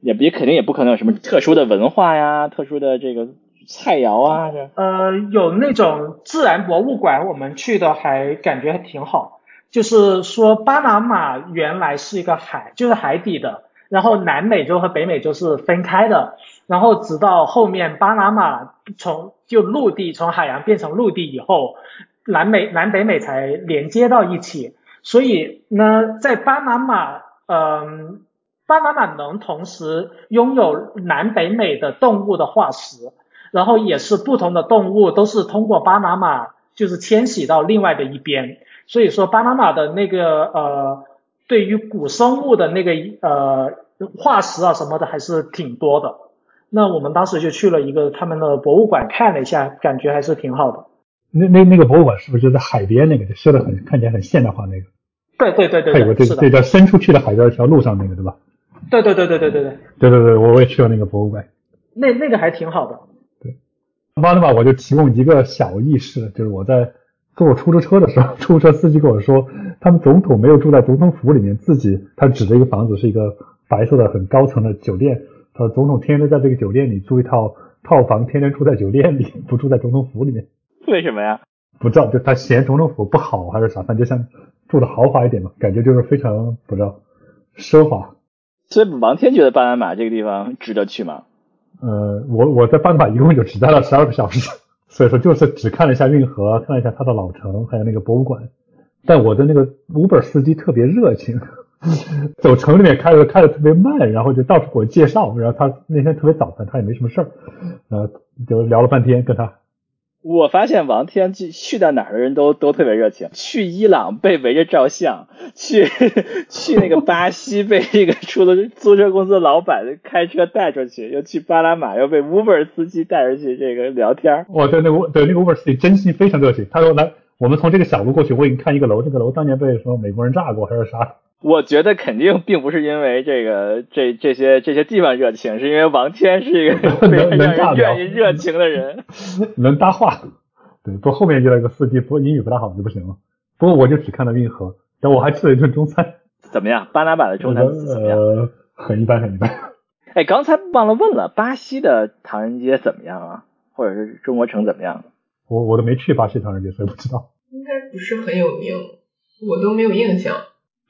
也也肯定也不可能有什么特殊的文化呀，特殊的这个菜肴啊。这呃，有那种自然博物馆，我们去的还感觉还挺好。就是说，巴拿马原来是一个海，就是海底的，然后南美洲和北美洲是分开的，然后直到后面巴拿马从就陆地从海洋变成陆地以后。南美、南北美才连接到一起，所以呢，在巴拿马，嗯，巴拿马能同时拥有南北美的动物的化石，然后也是不同的动物都是通过巴拿马就是迁徙到另外的一边，所以说巴拿马的那个呃，对于古生物的那个呃化石啊什么的还是挺多的。那我们当时就去了一个他们的博物馆看了一下，感觉还是挺好的。那那那个博物馆是不是就在海边那个，就修的很看起来很现代化那个？对对对对，还有个这这叫伸出去的海边一条路上那个对吧？对对对对对对对。对对对，我我也去了那个博物馆。那那个还挺好的。对，巴拿马我就提供一个小意识，就是我在坐出租车的时候，出租车司机跟我说，他们总统没有住在总统府里面，自己他指着一个房子是一个白色的很高层的酒店，他说总统天天在这个酒店里住一套套房，天天住在酒店里，不住在总统府里面。为什么呀？不知道，就他嫌总统府不好还是啥？反正就像住的豪华一点嘛，感觉就是非常不知道奢华。所以王天觉得巴拿马这个地方值得去吗？呃，我我在巴拿马一共就只待了十二个小时，所以说就是只看了一下运河，看了一下它的老城，还有那个博物馆。但我的那个 Uber 司机特别热情，走城里面开的开的特别慢，然后就到处给我介绍。然后他那天特别早，他也没什么事儿，呃，就聊了半天跟他。我发现王天去去到哪儿的人都都特别热情。去伊朗被围着照相，去去那个巴西被这个出租租车公司的老板开车带出去，又去巴拿马又被 Uber 司机带出去这个聊天。哦，对，那对那个 Uber 司机真心非常热情。他说来，我们从这个小路过去，我给你看一个楼，这个楼当年被什么美国人炸过还是啥？我觉得肯定并不是因为这个这这些这些地方热情，是因为王谦是一个非常让人愿意热情的人，能搭话。对，不过后面遇到一个司机，不过英语不大好就不行了。不过我就只看到运河，但我还吃了一顿中餐。怎么样？巴拿马的中餐怎么样？呃，很一般，很一般。哎，刚才忘了问了，巴西的唐人街怎么样啊？或者是中国城怎么样？我我都没去巴西唐人街，所以不知道。应该不是很有名，我都没有印象。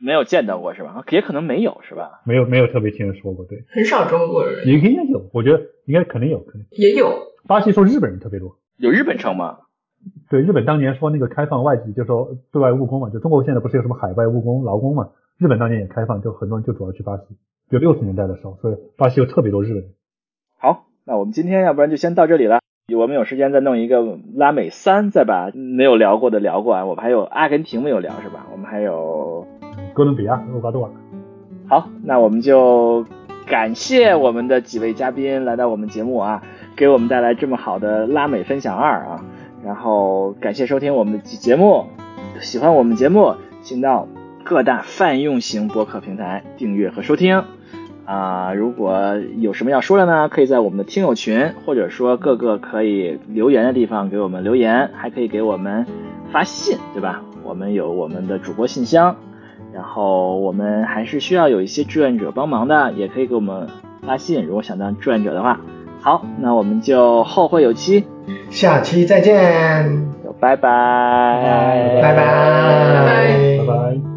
没有见到过是吧？也可能没有是吧？没有没有特别听人说过，对。很少中国人。也应该有，我觉得应该肯定有，肯定。也有。巴西说日本人特别多。有日本城吗？对，日本当年说那个开放外籍，就说对外务工嘛，就中国现在不是有什么海外务工劳工嘛？日本当年也开放，就很多人就主要去巴西。就六十年代的时候，所以巴西有特别多日本人。好，那我们今天要不然就先到这里了。我们有时间再弄一个拉美三，再把没有聊过的聊过啊。我们还有阿根廷没有聊是吧？我们还有。哥伦比亚、厄瓜多尔。好，那我们就感谢我们的几位嘉宾来到我们节目啊，给我们带来这么好的拉美分享二啊。然后感谢收听我们的节目，喜欢我们节目，请到各大泛用型播客平台订阅和收听啊。如果有什么要说的呢，可以在我们的听友群，或者说各个可以留言的地方给我们留言，还可以给我们发信，对吧？我们有我们的主播信箱。然后我们还是需要有一些志愿者帮忙的，也可以给我们发信。如果想当志愿者的话，好，那我们就后会有期，下期再见，拜拜，拜拜，拜拜。拜。